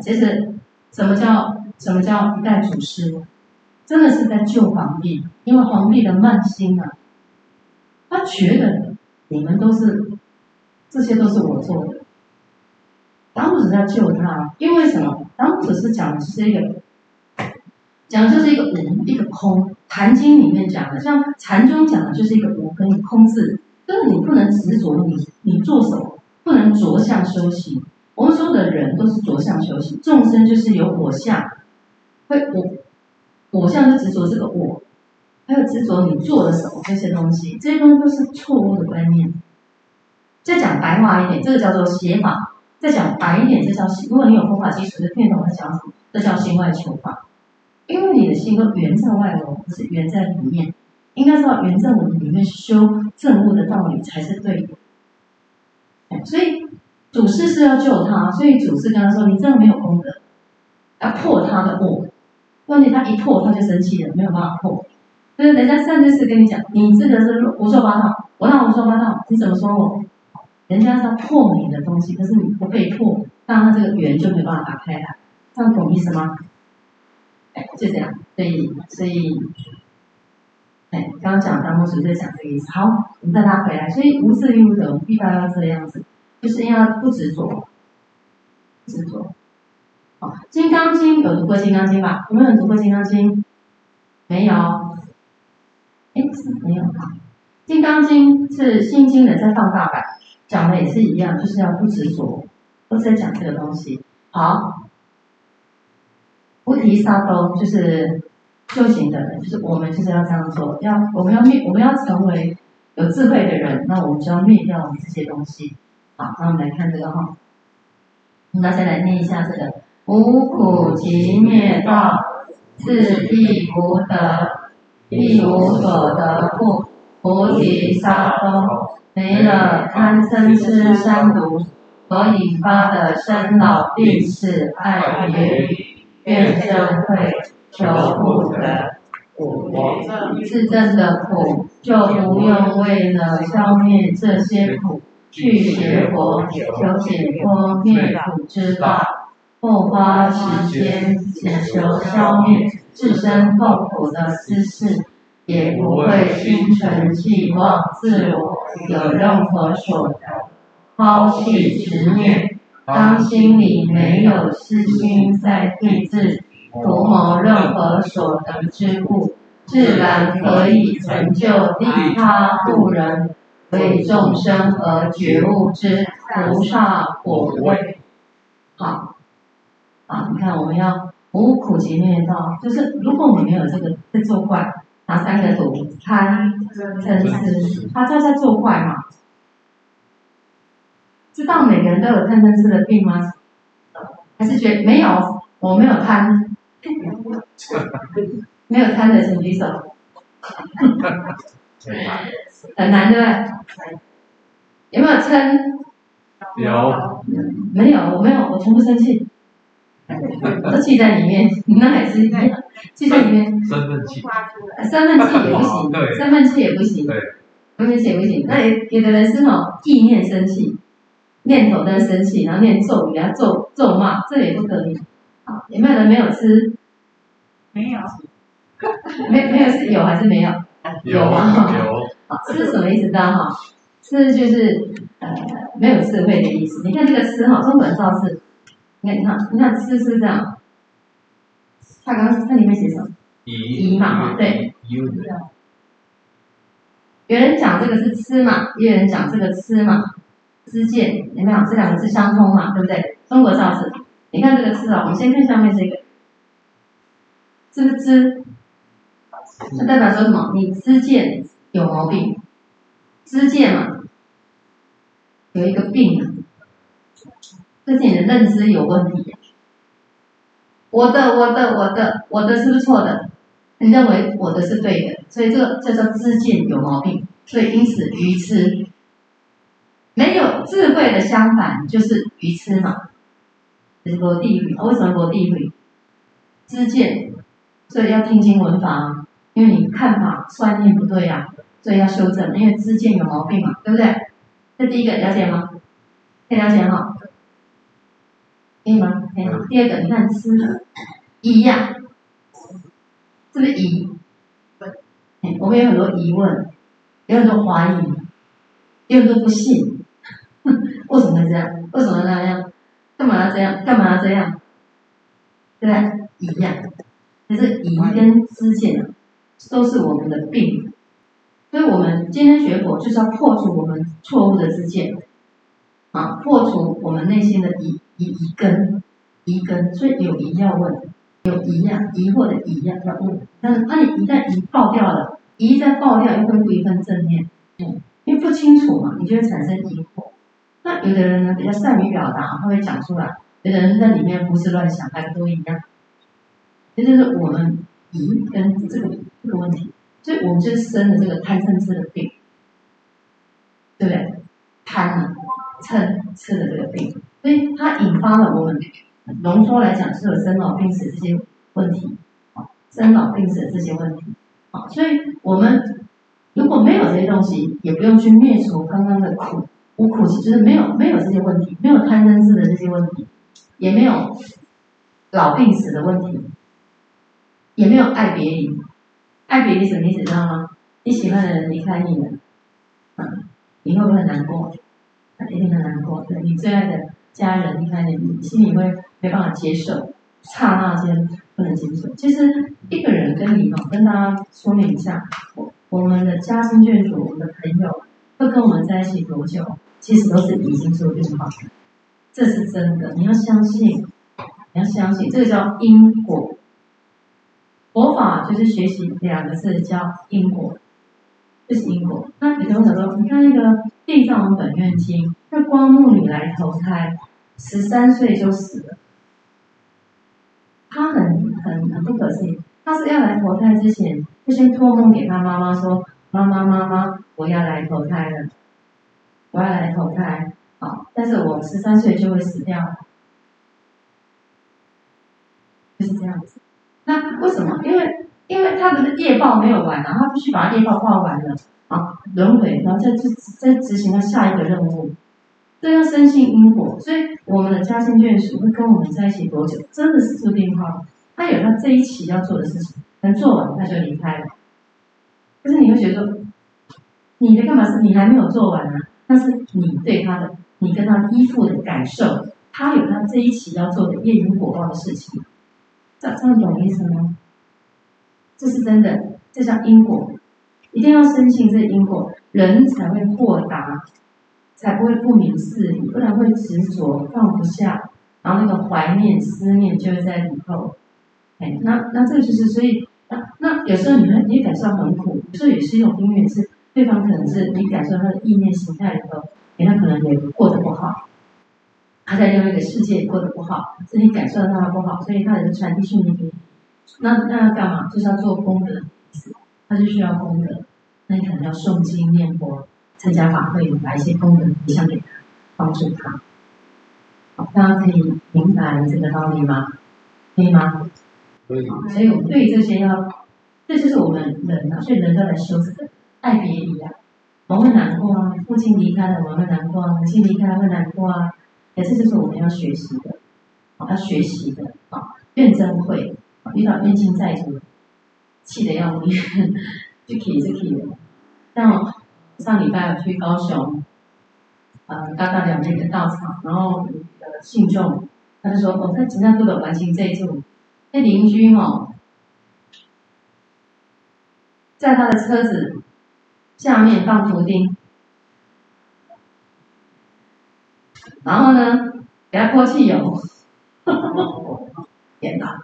其实什么叫什么叫一代祖师？真的是在救皇帝，因为皇帝的慢心啊，他觉得你们都是这些都是我做的。当时在救他，因为什么？当时是讲的是一个，讲的就是一个无，一个空。《禅经》里面讲的，像禅宗讲的就是一个无根空字，就是你不能执着你你做什么，不能着相修行。我们所有的人都是着相修行，众生就是有我相，会我我相就执着这个我，还有执着你做了什么这些东西，这些东西都是错误的观念。再讲白话一点，这个叫做邪法。再讲白一点，这叫。如果你有佛法基础，就听懂他讲什么。这叫心外求法，因为你的心都圆在外头，不是圆在里面。应该知道圆在我们里面修正悟的道理才是对的。所以祖师是要救他，所以祖师跟他说：“你这样没有功德，要破他的我。问题他一破，他就生气了，没有办法破。就是人家上次是跟你讲，你这个是胡说八道，我那胡说八道？你怎么说我？”人家是要破你的东西，可是你不被破，那他这个缘就没办法打开了，这样懂意思吗？哎，就这样，所以所以，哎，刚刚讲达摩祖师在讲这个意思。好，我们再拉回来，所以无自利无得，必须要这个样子，就是要不执着，执着。好，《金刚经》有读过《金刚经》吧？有没有读过《金刚经》？没有？哎，是没有哈，《金刚经》是心经的再放大版。讲的也是一样，就是要不执着，都是在讲这个东西。好，菩提萨埵就是修行的人，就是我们就是要这样做，要我们要灭，我们要成为有智慧的人，那我们就要灭掉这些东西。好，那我们来看这个哈，我们大家来念一下这个：无苦集灭道，自地无得，亦无所得故，菩提萨埵。没了贪嗔痴三毒所引发的生老病死爱别离怨憎会求不得，自证的苦就不用为了消灭这些苦去学佛求解脱灭苦之法，不花时间只求消灭自身痛苦的私事。也不会心存寄望自我有任何所得，抛弃执念，当心里没有私心在对治，图谋任何所得之故，自然可以成就利他度人、为众生而觉悟之菩萨果位。好，啊，你看我们要无苦集灭道，就是如果我们没有这个在作怪。哪三个毒？贪、嗔、痴，他在在作怪嘛？知道每个人都有贪嗔痴的病吗？还是觉得没有？我没有贪，[laughs] 没有贪的请举手。[laughs] 很难对不对？有没有嗔？有。没有，我没有，我从不生气。都记在里面，那还是记在里面。身份气，身份气也不行，身份气也不行，身份气也不行。那有的人是那种意念生气，念头在生气，然后念咒语，给他咒咒骂，这也不可以。好，有没有人没有吃？没有。没没有是有还是没有？有啊。有。好，吃什么意思？知道哈？吃就是呃没有智慧的意思。你看这个吃哈，中文造字，你看你看你看吃是这样。他刚刚那里面写什么？疑嘛哈，对。有人讲这个是吃嘛，也有人讲这个吃嘛，知见有没有？这两个字相通嘛，对不对？中国造字，你看这个字啊，我们先看下面这个，知不知？那代表说什么？你知见有毛病，知见嘛，有一个病啊，这是你的认知有问题。我的，我的，我的，我的是不是错的？你认为我的是对的，所以这个叫做知见有毛病，所以因此愚痴。没有智慧的相反就是愚痴嘛，就是落地狱。为什么落地狱？知见，所以要听经闻法。因为你看法观念不对呀、啊，所以要修正。因为知见有毛病嘛，对不对？这第一个了解吗？可以了解哈？可以吗？可以。第二个，你看吃疑呀，是不是疑？我们有很多疑问，有很多怀疑，有很多不信。为什么会这样？为什么会那样？干嘛要这样？干嘛要这样？对不对？疑呀，就是疑跟知见啊。都是我们的病，所以我们今天学佛就是要破除我们错误的知见，啊，破除我们内心的疑疑疑根，疑根，所以有疑要问，有疑呀，疑惑的疑呀要问，但是那你一旦疑爆掉了，疑再爆掉又恢复一份正念，嗯，因为不清楚嘛，你就会产生疑惑。有的人呢比较善于表达，他会讲出来；有的人在里面胡思乱想，还是都一样。这就是我们疑跟这个。这个问题，所以我们就生了这个贪嗔痴的病，对不对？贪，嗔痴的这个病，所以它引发了我们浓缩来讲是有生老病死这些问题，啊，生老病死这些问题，啊，所以我们如果没有这些东西，也不用去灭除刚刚的苦，无苦其实没有没有这些问题，没有贪嗔痴的这些问题，也没有老病死的问题，也没有爱别离。爱别离什么意思？知道吗？你喜欢的人离开你了，嗯，你会不会难过？一定很难过。对，你最爱的家人离开你，你心里会没办法接受，刹那间不能接受。其实一个人跟你哦，跟大家说明一下，我我们的家亲眷属，我们的朋友会跟我们在一起多久？其实都是已经注定好，这是真的。你要相信，你要相信，这个叫因果。佛法就是学习两个字，叫因果，这、就是因果。那有同学说，你看那个《地藏本愿经》，那光目女来投胎，十三岁就死了。他很很很不可思议，他是要来投胎之前，就先托梦给他妈妈说：“妈妈妈妈，我要来投胎了，我要来投胎。”好，但是我十三岁就会死掉，就是这样子。那为什么？因为因为他的业报没有完啊，他必须把业报报完了啊，轮回，然后再执再执行他下一个任务，这要深信因果。所以我们的家亲眷属会跟我们在一起多久，真的是注定好。他有他这一期要做的事情，等做完他就离开了。可是你会觉得，你的干嘛是你还没有做完呢？那是你对他的，你跟他依附的感受，他有他这一期要做的业因果报的事情。这这样懂意思吗？这是真的，这叫因果，一定要深信这因果，人才会豁达，才不会不明事理，不然会执着放不下，然后那个怀念思念就会在里头。哎，那那这个就是，所以那有时候你们你感受很苦，有时候也是一种因缘，是对方可能是你感受他的意念形态里头，哎，他可能也过得不好。他在另外一个世界过得不好，自己感受到他不好，所以他也是传递讯息给你。那那要干嘛？就是要做功德，他就需要功德。那你可能要诵经念佛、参加法会，把一些功德回向给他，帮助他。大家可以明白这个道理吗？可以吗？所以我们对这些要，这就是我们人啊，所以人都来修这个爱别离啊。我们会难过啊，父亲离开了，我们会难过啊；母亲离开了，会难过啊。也是就是我们要学习的，要学习的啊，怨憎会，遇到冤亲债主，气得要命，就可以就可以了。像上礼拜我去高雄，呃，大大两那个道场，然后呃信众，他就说哦，他今天都得完成这一组，那邻居哦，在他的车子下面放图钉，然后呢，给他泼汽油，[laughs] 天哪，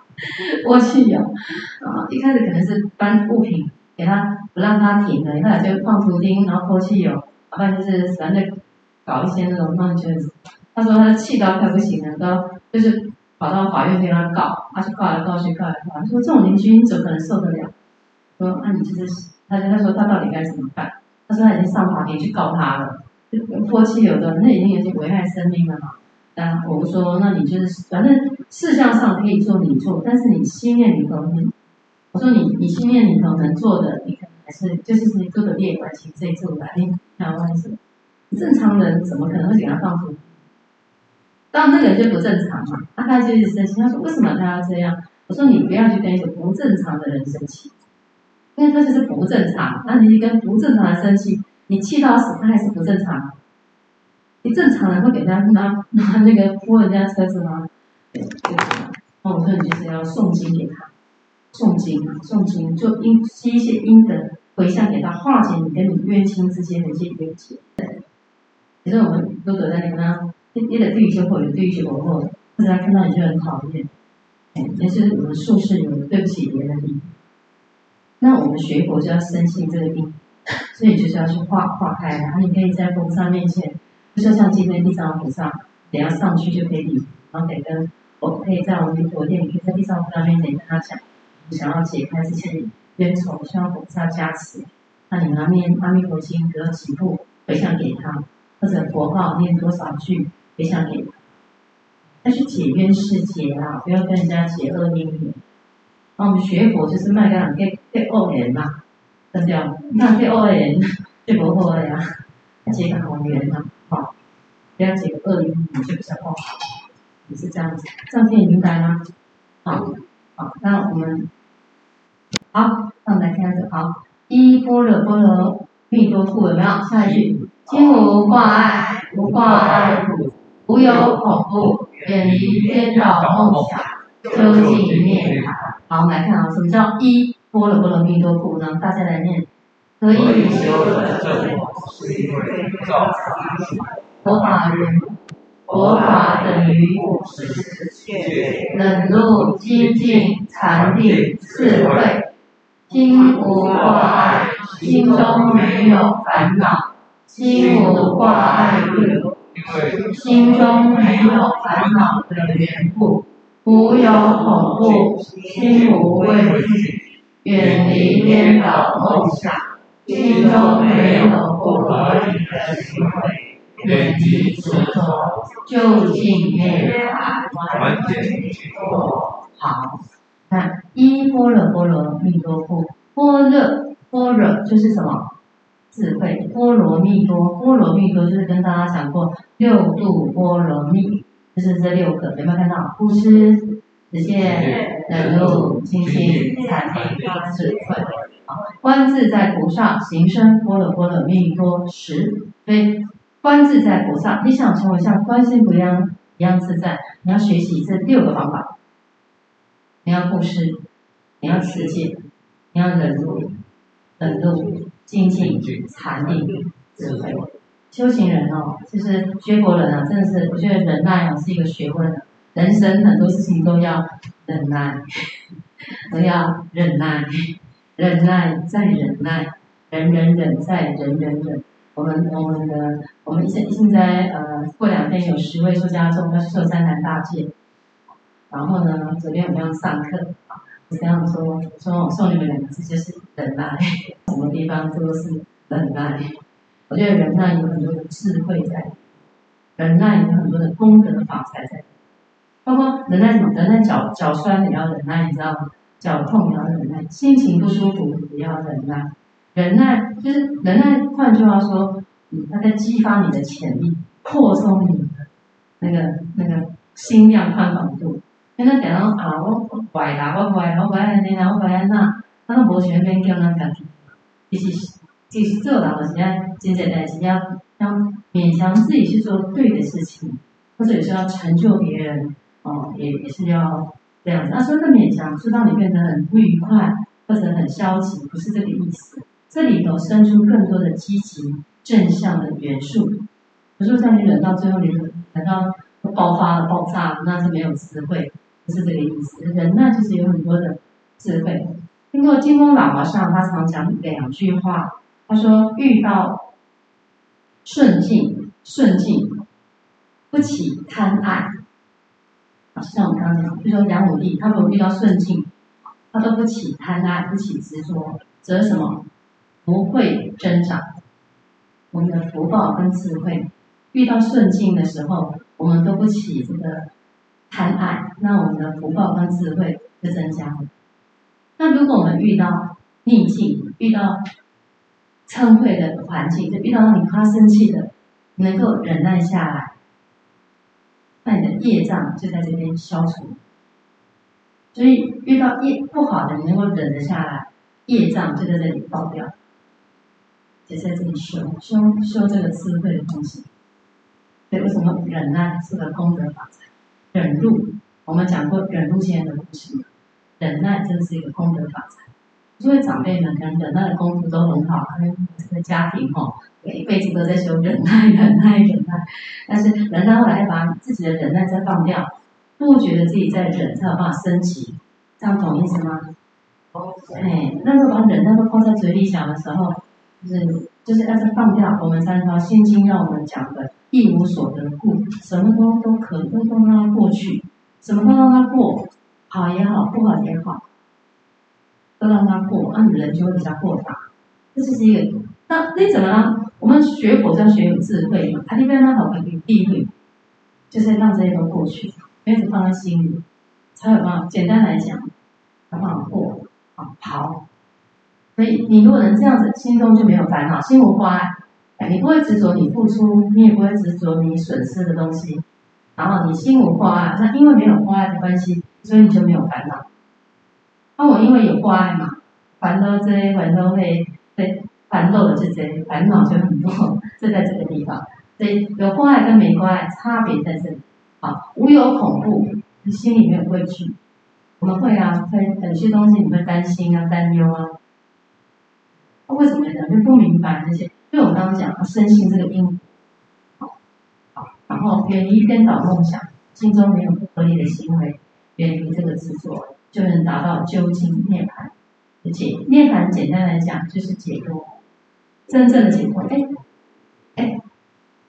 泼汽油，啊，一开始可能是搬物品。给他不让他停的，后来就放图钉，然后泼汽油，不然就是反正搞一些那种乱圈子。他说他气到快不行了，都就是跑到法院跟他告，他去告来告去告来告。他说这种邻居你怎么可能受得了？说那、你就是，他他说他到底该怎么办？他说他已经上法庭去告他了，就泼汽油的，那已经也是危害生命了嘛。但我说那你就是反正事项上可以做你做，但是你心念里头你。我说你，你心念里头能做的，你可能还是就是你做的列完成这一做来，你台湾是正常人怎么可能会给他放图？当然那个人就不正常嘛，那他就一直生气，他说为什么他要这样？我说你不要去跟一个不正常的人生气，因为他就是不正常。那你跟不正常的生气，你气到死，他还是不正常。你正常人会给他拿拿那个泼人家车子吗？对，就是。那我说你就是要诵经给他。诵经啊，诵经就因积一些阴德回向给他，化解你跟你冤亲之间的一些冤结。对，其实我们都躲在那个，你你的对一些或者对一些过后，或者他看到你就很讨厌，哎，那是我们术士有对不起别人的。那我们学佛就要深信这个因，所以就是要去化化开，然后你可以在佛萨面前，就像今天地藏菩萨，等下上去就可以礼，然后得跟我可以在我们佛殿，你可以在地藏菩萨面前跟他讲。想要解开这些冤仇，需要菩萨加持，那你拿念阿弥陀经，得几部回向给他，或者佛号念多少句回向给他，要去解冤释结啊，不要跟人家结恶因缘。那我们学佛就是卖个给给恶人嘛，对不对？那给恶人就不好呀，结个好缘嘛，好，不要结个恶因缘就比较不好，也是这样子，这样可以明白吗？好，好，那我们。好，那我们来看这个。好，一般若波罗蜜多故，有没有？下一句，心无挂碍，无挂碍故，无有恐怖，远离颠倒梦想，究竟涅槃。好，我们来看啊，什么叫一波罗波罗蜜多故呢？大家来念。可以修的正果，是因为造佛法人，佛法等于五十切，忍辱、精进、禅定、智慧。心无挂碍，心中没有烦恼；心无挂碍，心中没有烦恼的缘故，无有恐怖，心无畏惧，远离颠倒梦想，心中没有不合理的行为，远离执着，究竟涅槃，完全解脱。好。看一般若波罗蜜多故，般若般若就是什么？智慧。波罗蜜多，波罗蜜多就是跟大家讲过六度波罗蜜，就是这六个，有没有看到？布施、持戒、忍辱、精进、禅定、智慧。好，观自在菩萨行深般若波罗蜜多时，所以观自在菩萨，你想成为像观世音一样一样自在，你要学习这六个方法。你要布施，你要持戒，你要忍辱，忍辱，精进，禅定，智慧。修行人哦，其实学佛人啊，真的是，我觉得忍耐哦是一个学问。人生很多事情都要忍耐，[laughs] 都要忍耐，忍耐再忍耐，人人忍再人人忍。我们我们的我们现现在呃，过两天有十位出家众要去受三坛大戒。然后呢，昨天我们要上课，我这样说，说我送你们两个字，就是忍耐。什么地方都是忍耐。我觉得忍耐有很多的智慧在，忍耐有很多的功德的法财在，包括忍耐什么？忍耐脚脚酸也要忍耐，你知道吗？脚痛也要忍耐，心情不舒服也要忍耐。忍耐就是忍耐，换句话说，嗯，它在激发你的潜力，扩充你的那个那个心量宽广度。现在讲到啊，我坏啦，我坏，我坏安尼啦，我坏安那，那无想免叫咱家己，其实其实做老师要真正代志，要要勉强自己去做对的事情，或者有时候要成就别人，哦，也也是要这样子。那说的勉强，是让你变得很不愉快，或者很消极，不是这个意思。这里头生出更多的积极正向的元素。比如说，在你忍到最后，你忍到爆发了、爆炸了，那是没有智慧，不是这个意思。忍耐就是有很多的智慧。听过金刚喇嘛上，他常讲两句话。他说：“遇到顺境，顺境不起贪爱。啊，像我刚刚讲，比如说杨武帝，他如果遇到顺境，他都不起贪爱，不起执着，则什么？不会增长。我们的福报跟智慧，遇到顺境的时候，我们都不起这个贪爱，那我们的福报跟智慧就增加了。那如果我们遇到逆境，遇到……嗔恚的环境，就遇到让你发生气的，能够忍耐下来，那你的业障就在这边消除。所以遇到业不好的，你能够忍得下来，业障就在这里爆掉，就在这里修修修这个智慧的东西。所以为什么忍耐是个功德法财？忍辱，我们讲过忍辱现在的故事，忍耐真是一个功德法财。因为长辈们可能忍耐的功夫都很好，他们这个家庭吼，一辈子都在修忍耐、忍耐、忍耐。但是忍耐后来把自己的忍耐再放掉，不觉得自己在忍，才有办法升级，这样懂意思吗？哦，哎，那个把忍耐都放在嘴里讲的时候，就是就是要是放掉，我们才能把心经让我们讲的一无所得故，什么都都可都都让它过去，什么都让它过，好也好，不好也好。都让它过，那、你人就会比较豁达。这就是一个，那那怎么呢？我们学佛要学有智慧嘛，他一般他好可以避讳，就是让这些都过去，没有放在心里，才有办法。简单来讲，才有办法过啊好。所以你如果能这样子，心中就没有烦恼，心无挂碍。你不会执着你付出，你也不会执着你损失的东西，然后你心无挂碍，那因为没有挂碍的关系，所以你就没有烦恼。那、我因为有挂碍嘛，烦恼这些烦恼会对烦恼的这些烦恼就很多，[laughs] 就在这个地方。所以有挂碍跟没挂碍差别在这里。好，无有恐怖，你心里没有畏惧。我们会啊，会有些东西你会担心啊、担忧啊。那、为什么呢？就不明白那些。就我刚刚讲，深信这个因。好，好，然后远离颠倒梦想，心中没有不合理的行为，远离这个执着。就能达到究竟涅槃而且。涅槃简单来讲就是解脱，真正的解脱。哎，哎，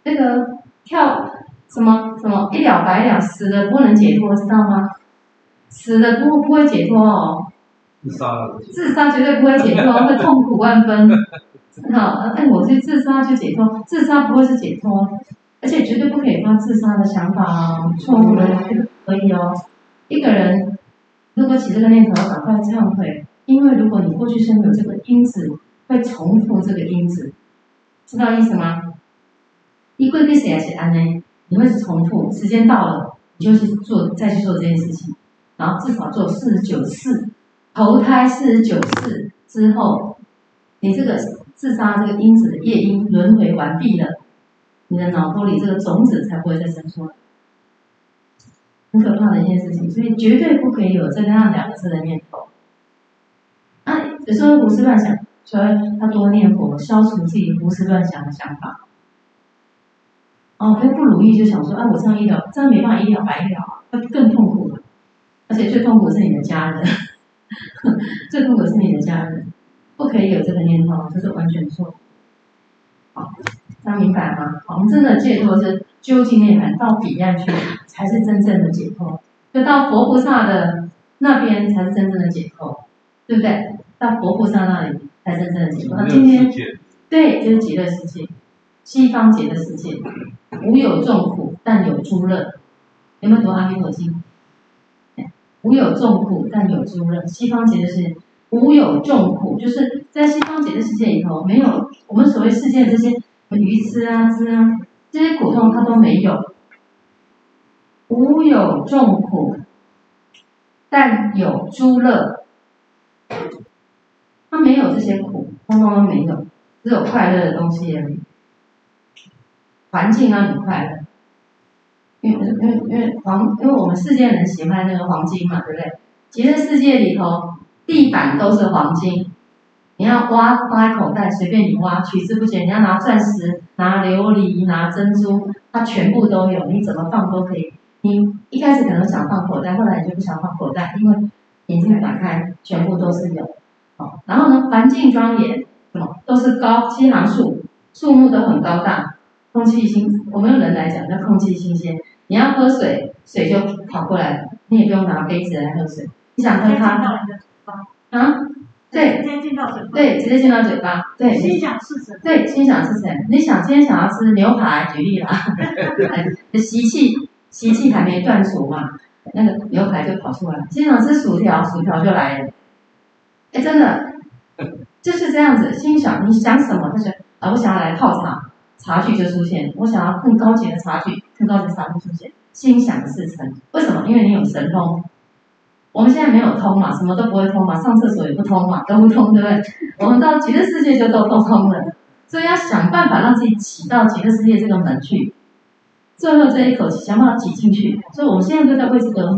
那个跳什么什么一了百了，死的不能解脱，知道吗？死的不不会解脱哦。自杀自杀绝对不会解脱，会痛苦万分。好，哎，我去自杀就解脱，自杀不会是解脱，而且绝对不可以发自杀的想法哦，错误的可以哦，一个人。如果起这个念头，要赶快忏悔，因为如果你过去生有这个因子，会重复这个因子，知道意思吗？一归归谁来写安呢？你会是重复，时间到了，你就去做，再去做这件事情，然后至少做四十九次，投胎四十九次之后，你这个自杀这个因子的业因轮回完毕了，你的脑波里这个种子才不会再生出来。很可怕的一件事情，所以绝对不可以有这样两个字的念头。啊，有时候胡思乱想，所以他多念佛，消除自己胡思乱想的想法。哦，他不如意就想说，啊，我上医疗，这样没办法医疗白医疗，会更痛苦了。而且最痛苦是你的家人，[laughs] 最痛苦是你的家人，不可以有这个念头，这是完全错。好，大家明白吗？好，我们真的解脱是究竟涅槃到彼岸去。才是真正的解脱，就到佛菩萨的那边才是真正的解脱，对不对？到佛菩萨那里才是真正的解脱。那今天，对，就是极乐世界，西方极乐世界，无有众苦，但有诸乐。有没有读阿弥陀经？无有众苦，但有诸乐。西方极乐世界无有众苦，就是在西方极乐世界里头，没有我们所谓世界的这些鱼吃啊、吃啊这些苦痛，它都没有。无有众苦，但有诸乐。他没有这些苦，通通都没有，只有快乐的东西而已。环境让你快乐，因为因为因为黄，因为我们世界人喜欢那个黄金嘛，对不对？其实世界里头，地板都是黄金，你要挖挖口袋，随便你挖，取之不竭。你要拿钻石、拿琉璃、拿珍珠，它全部都有，你怎么放都可以。你一开始可能想放口袋，后来你就不想放口袋，因为眼睛打开，全部都是有。好，然后呢，环境庄严，什么都是高七行树，树木都很高大。空气新，我们用人来讲，叫空气新鲜。你要喝水，水就跑过来了，你也不用拿杯子来喝水。你想喝它？啊？对，直接进到嘴巴。对，直接进到嘴巴。对，心想事成。对，心想事成。你想今天想要吃牛排，举例啦，[laughs] 习气习气还没断除嘛，那个牛排就跑出来。心想吃薯条，薯条就来了。哎，真的，就是这样子。心想你想什么，他就啊，我想要来泡茶。茶具就出现，我想要更高级的茶具，更高级的茶具出现，心想事成。为什么？因为你有神通。我们现在没有通嘛，什么都不会通嘛，上厕所也不通嘛，都不通，对不对？我们到极乐世界就都通通了，所以要想办法让自己挤到极乐世界这个门去，最后这一口气想办法挤进去。所以我们现在都在为这个。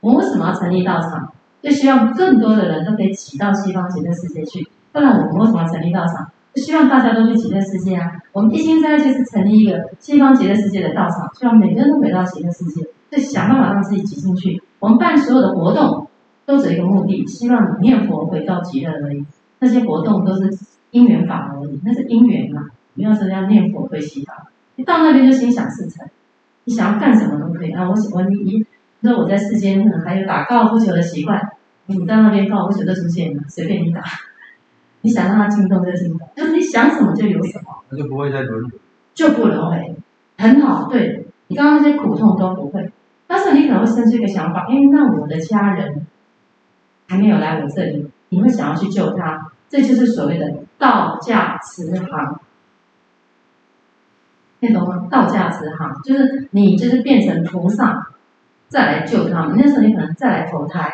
我们为什么要成立道场？就希望更多的人都可以挤到西方极乐世界去。不然我们为什么要成立道场？就希望大家都去极乐世界啊！我们一心在就是成立一个西方极乐世界的道场，希望每个人都回到极乐世界，就想办法让自己挤进去。我们办所有的活动都只有一个目的，希望你念佛回到极乐而已。那些活动都是因缘法而已，那是因缘嘛。你要是要念佛回西方，你到那边就心想事成，你想要干什么都可以啊！我喜欢你，你说我在世间可能还有打高尔夫球的习惯，你在那边高尔夫球就出现了，随便你打。你想让他进动就进动，就是你想什么就有什么，那就不会再轮回，就不轮回，很好。对，你刚刚那些苦痛都不会，但是你可能会生出一个想法，因为那我的家人还没有来我这里，你会想要去救他，这就是所谓的道驾慈航，听懂吗？道驾慈航就是你就是变成菩萨再来救他们，那时候你可能再来投胎。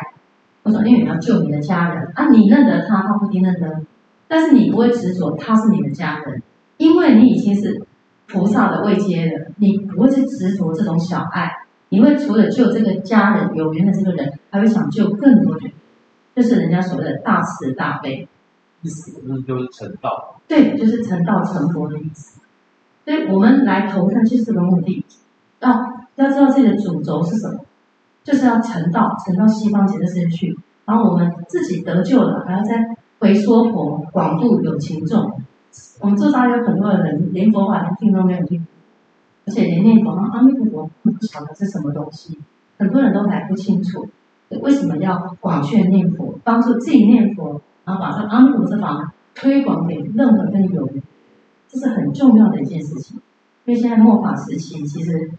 我说，因为你要救你的家人啊，你认得他，他不一定认得。但是你不会执着他是你的家人，因为你已经是菩萨的位阶了，你不会去执着这种小爱，你会除了救这个家人有缘的这个人，还会想救更多人，这、就是人家所谓的大慈大悲意思。那就是成道。对，就是成道成佛的意思。所以我们来投胎就是这个目的，要、啊、要知道自己的主轴是什么，就是要成道，成到西方极乐世界去，然后我们自己得救了，还要再。回说佛，广度有情众。我们桌上有很多的人，连佛法连听都没有听，而且连念佛阿弥陀佛不晓得是什么东西，很多人都还不清楚。为什么要广劝念佛，帮助自己念佛，然后把这阿弥陀佛之法推广给任何跟有，这是很重要的一件事情。因为现在末法时期，其实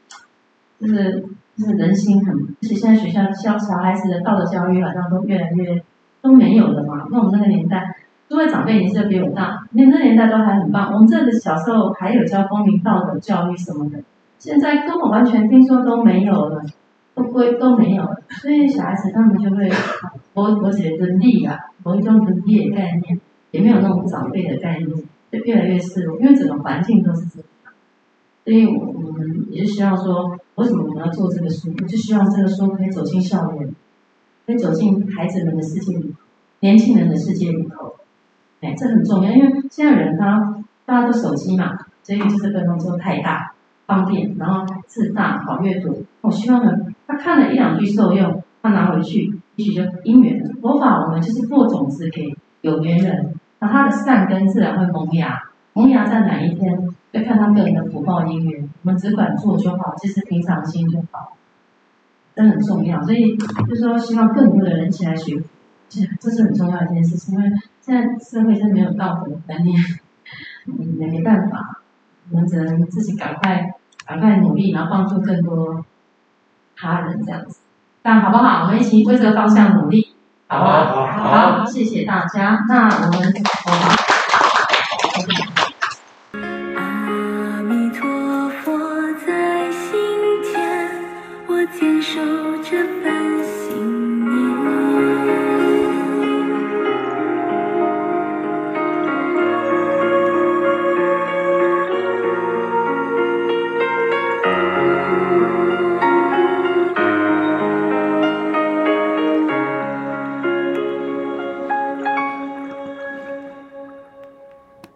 就是就是人心很，而且现在学校教小孩子的道德教育好像都越来越。都没有了嘛？那我们那个年代，诸位长辈年纪都比我大，你们那年代都还很棒。我们这个小时候还有教公民道德教育什么的，现在根本完全听说都没有了，都归都没有了。所以小孩子他们就会，我我觉得伦理啊，某一种理的概念，也没有那种长辈的概念，就越来越失落，因为整个环境都是这样。所以我们也是希望说，为什么我们要做这个书？我就希望这个书可以走进校园。可以走进孩子们的世界里，年轻人的世界里头，这很重要，因为现在人他大家都手机嘛，所以就是不能说太大方便，然后字大好阅读。我希望呢，他看了一两句受用，他拿回去，也许就因缘了。佛法我们就是播种子给有缘人，那他的善根自然会萌芽，萌芽在哪一天，要看他个人的福报因缘。我们只管做就好，其实平常心就好。这很重要，所以就是说，希望更多的人起来学，这这是很重要的一件事情。因为现在社会是没有道德观念，也没办法，我们只能自己赶快赶快努力，然后帮助更多他人这样子。这样好不好？我们一起为这个方向努力，好不好？好，谢谢大家。那我们，我们。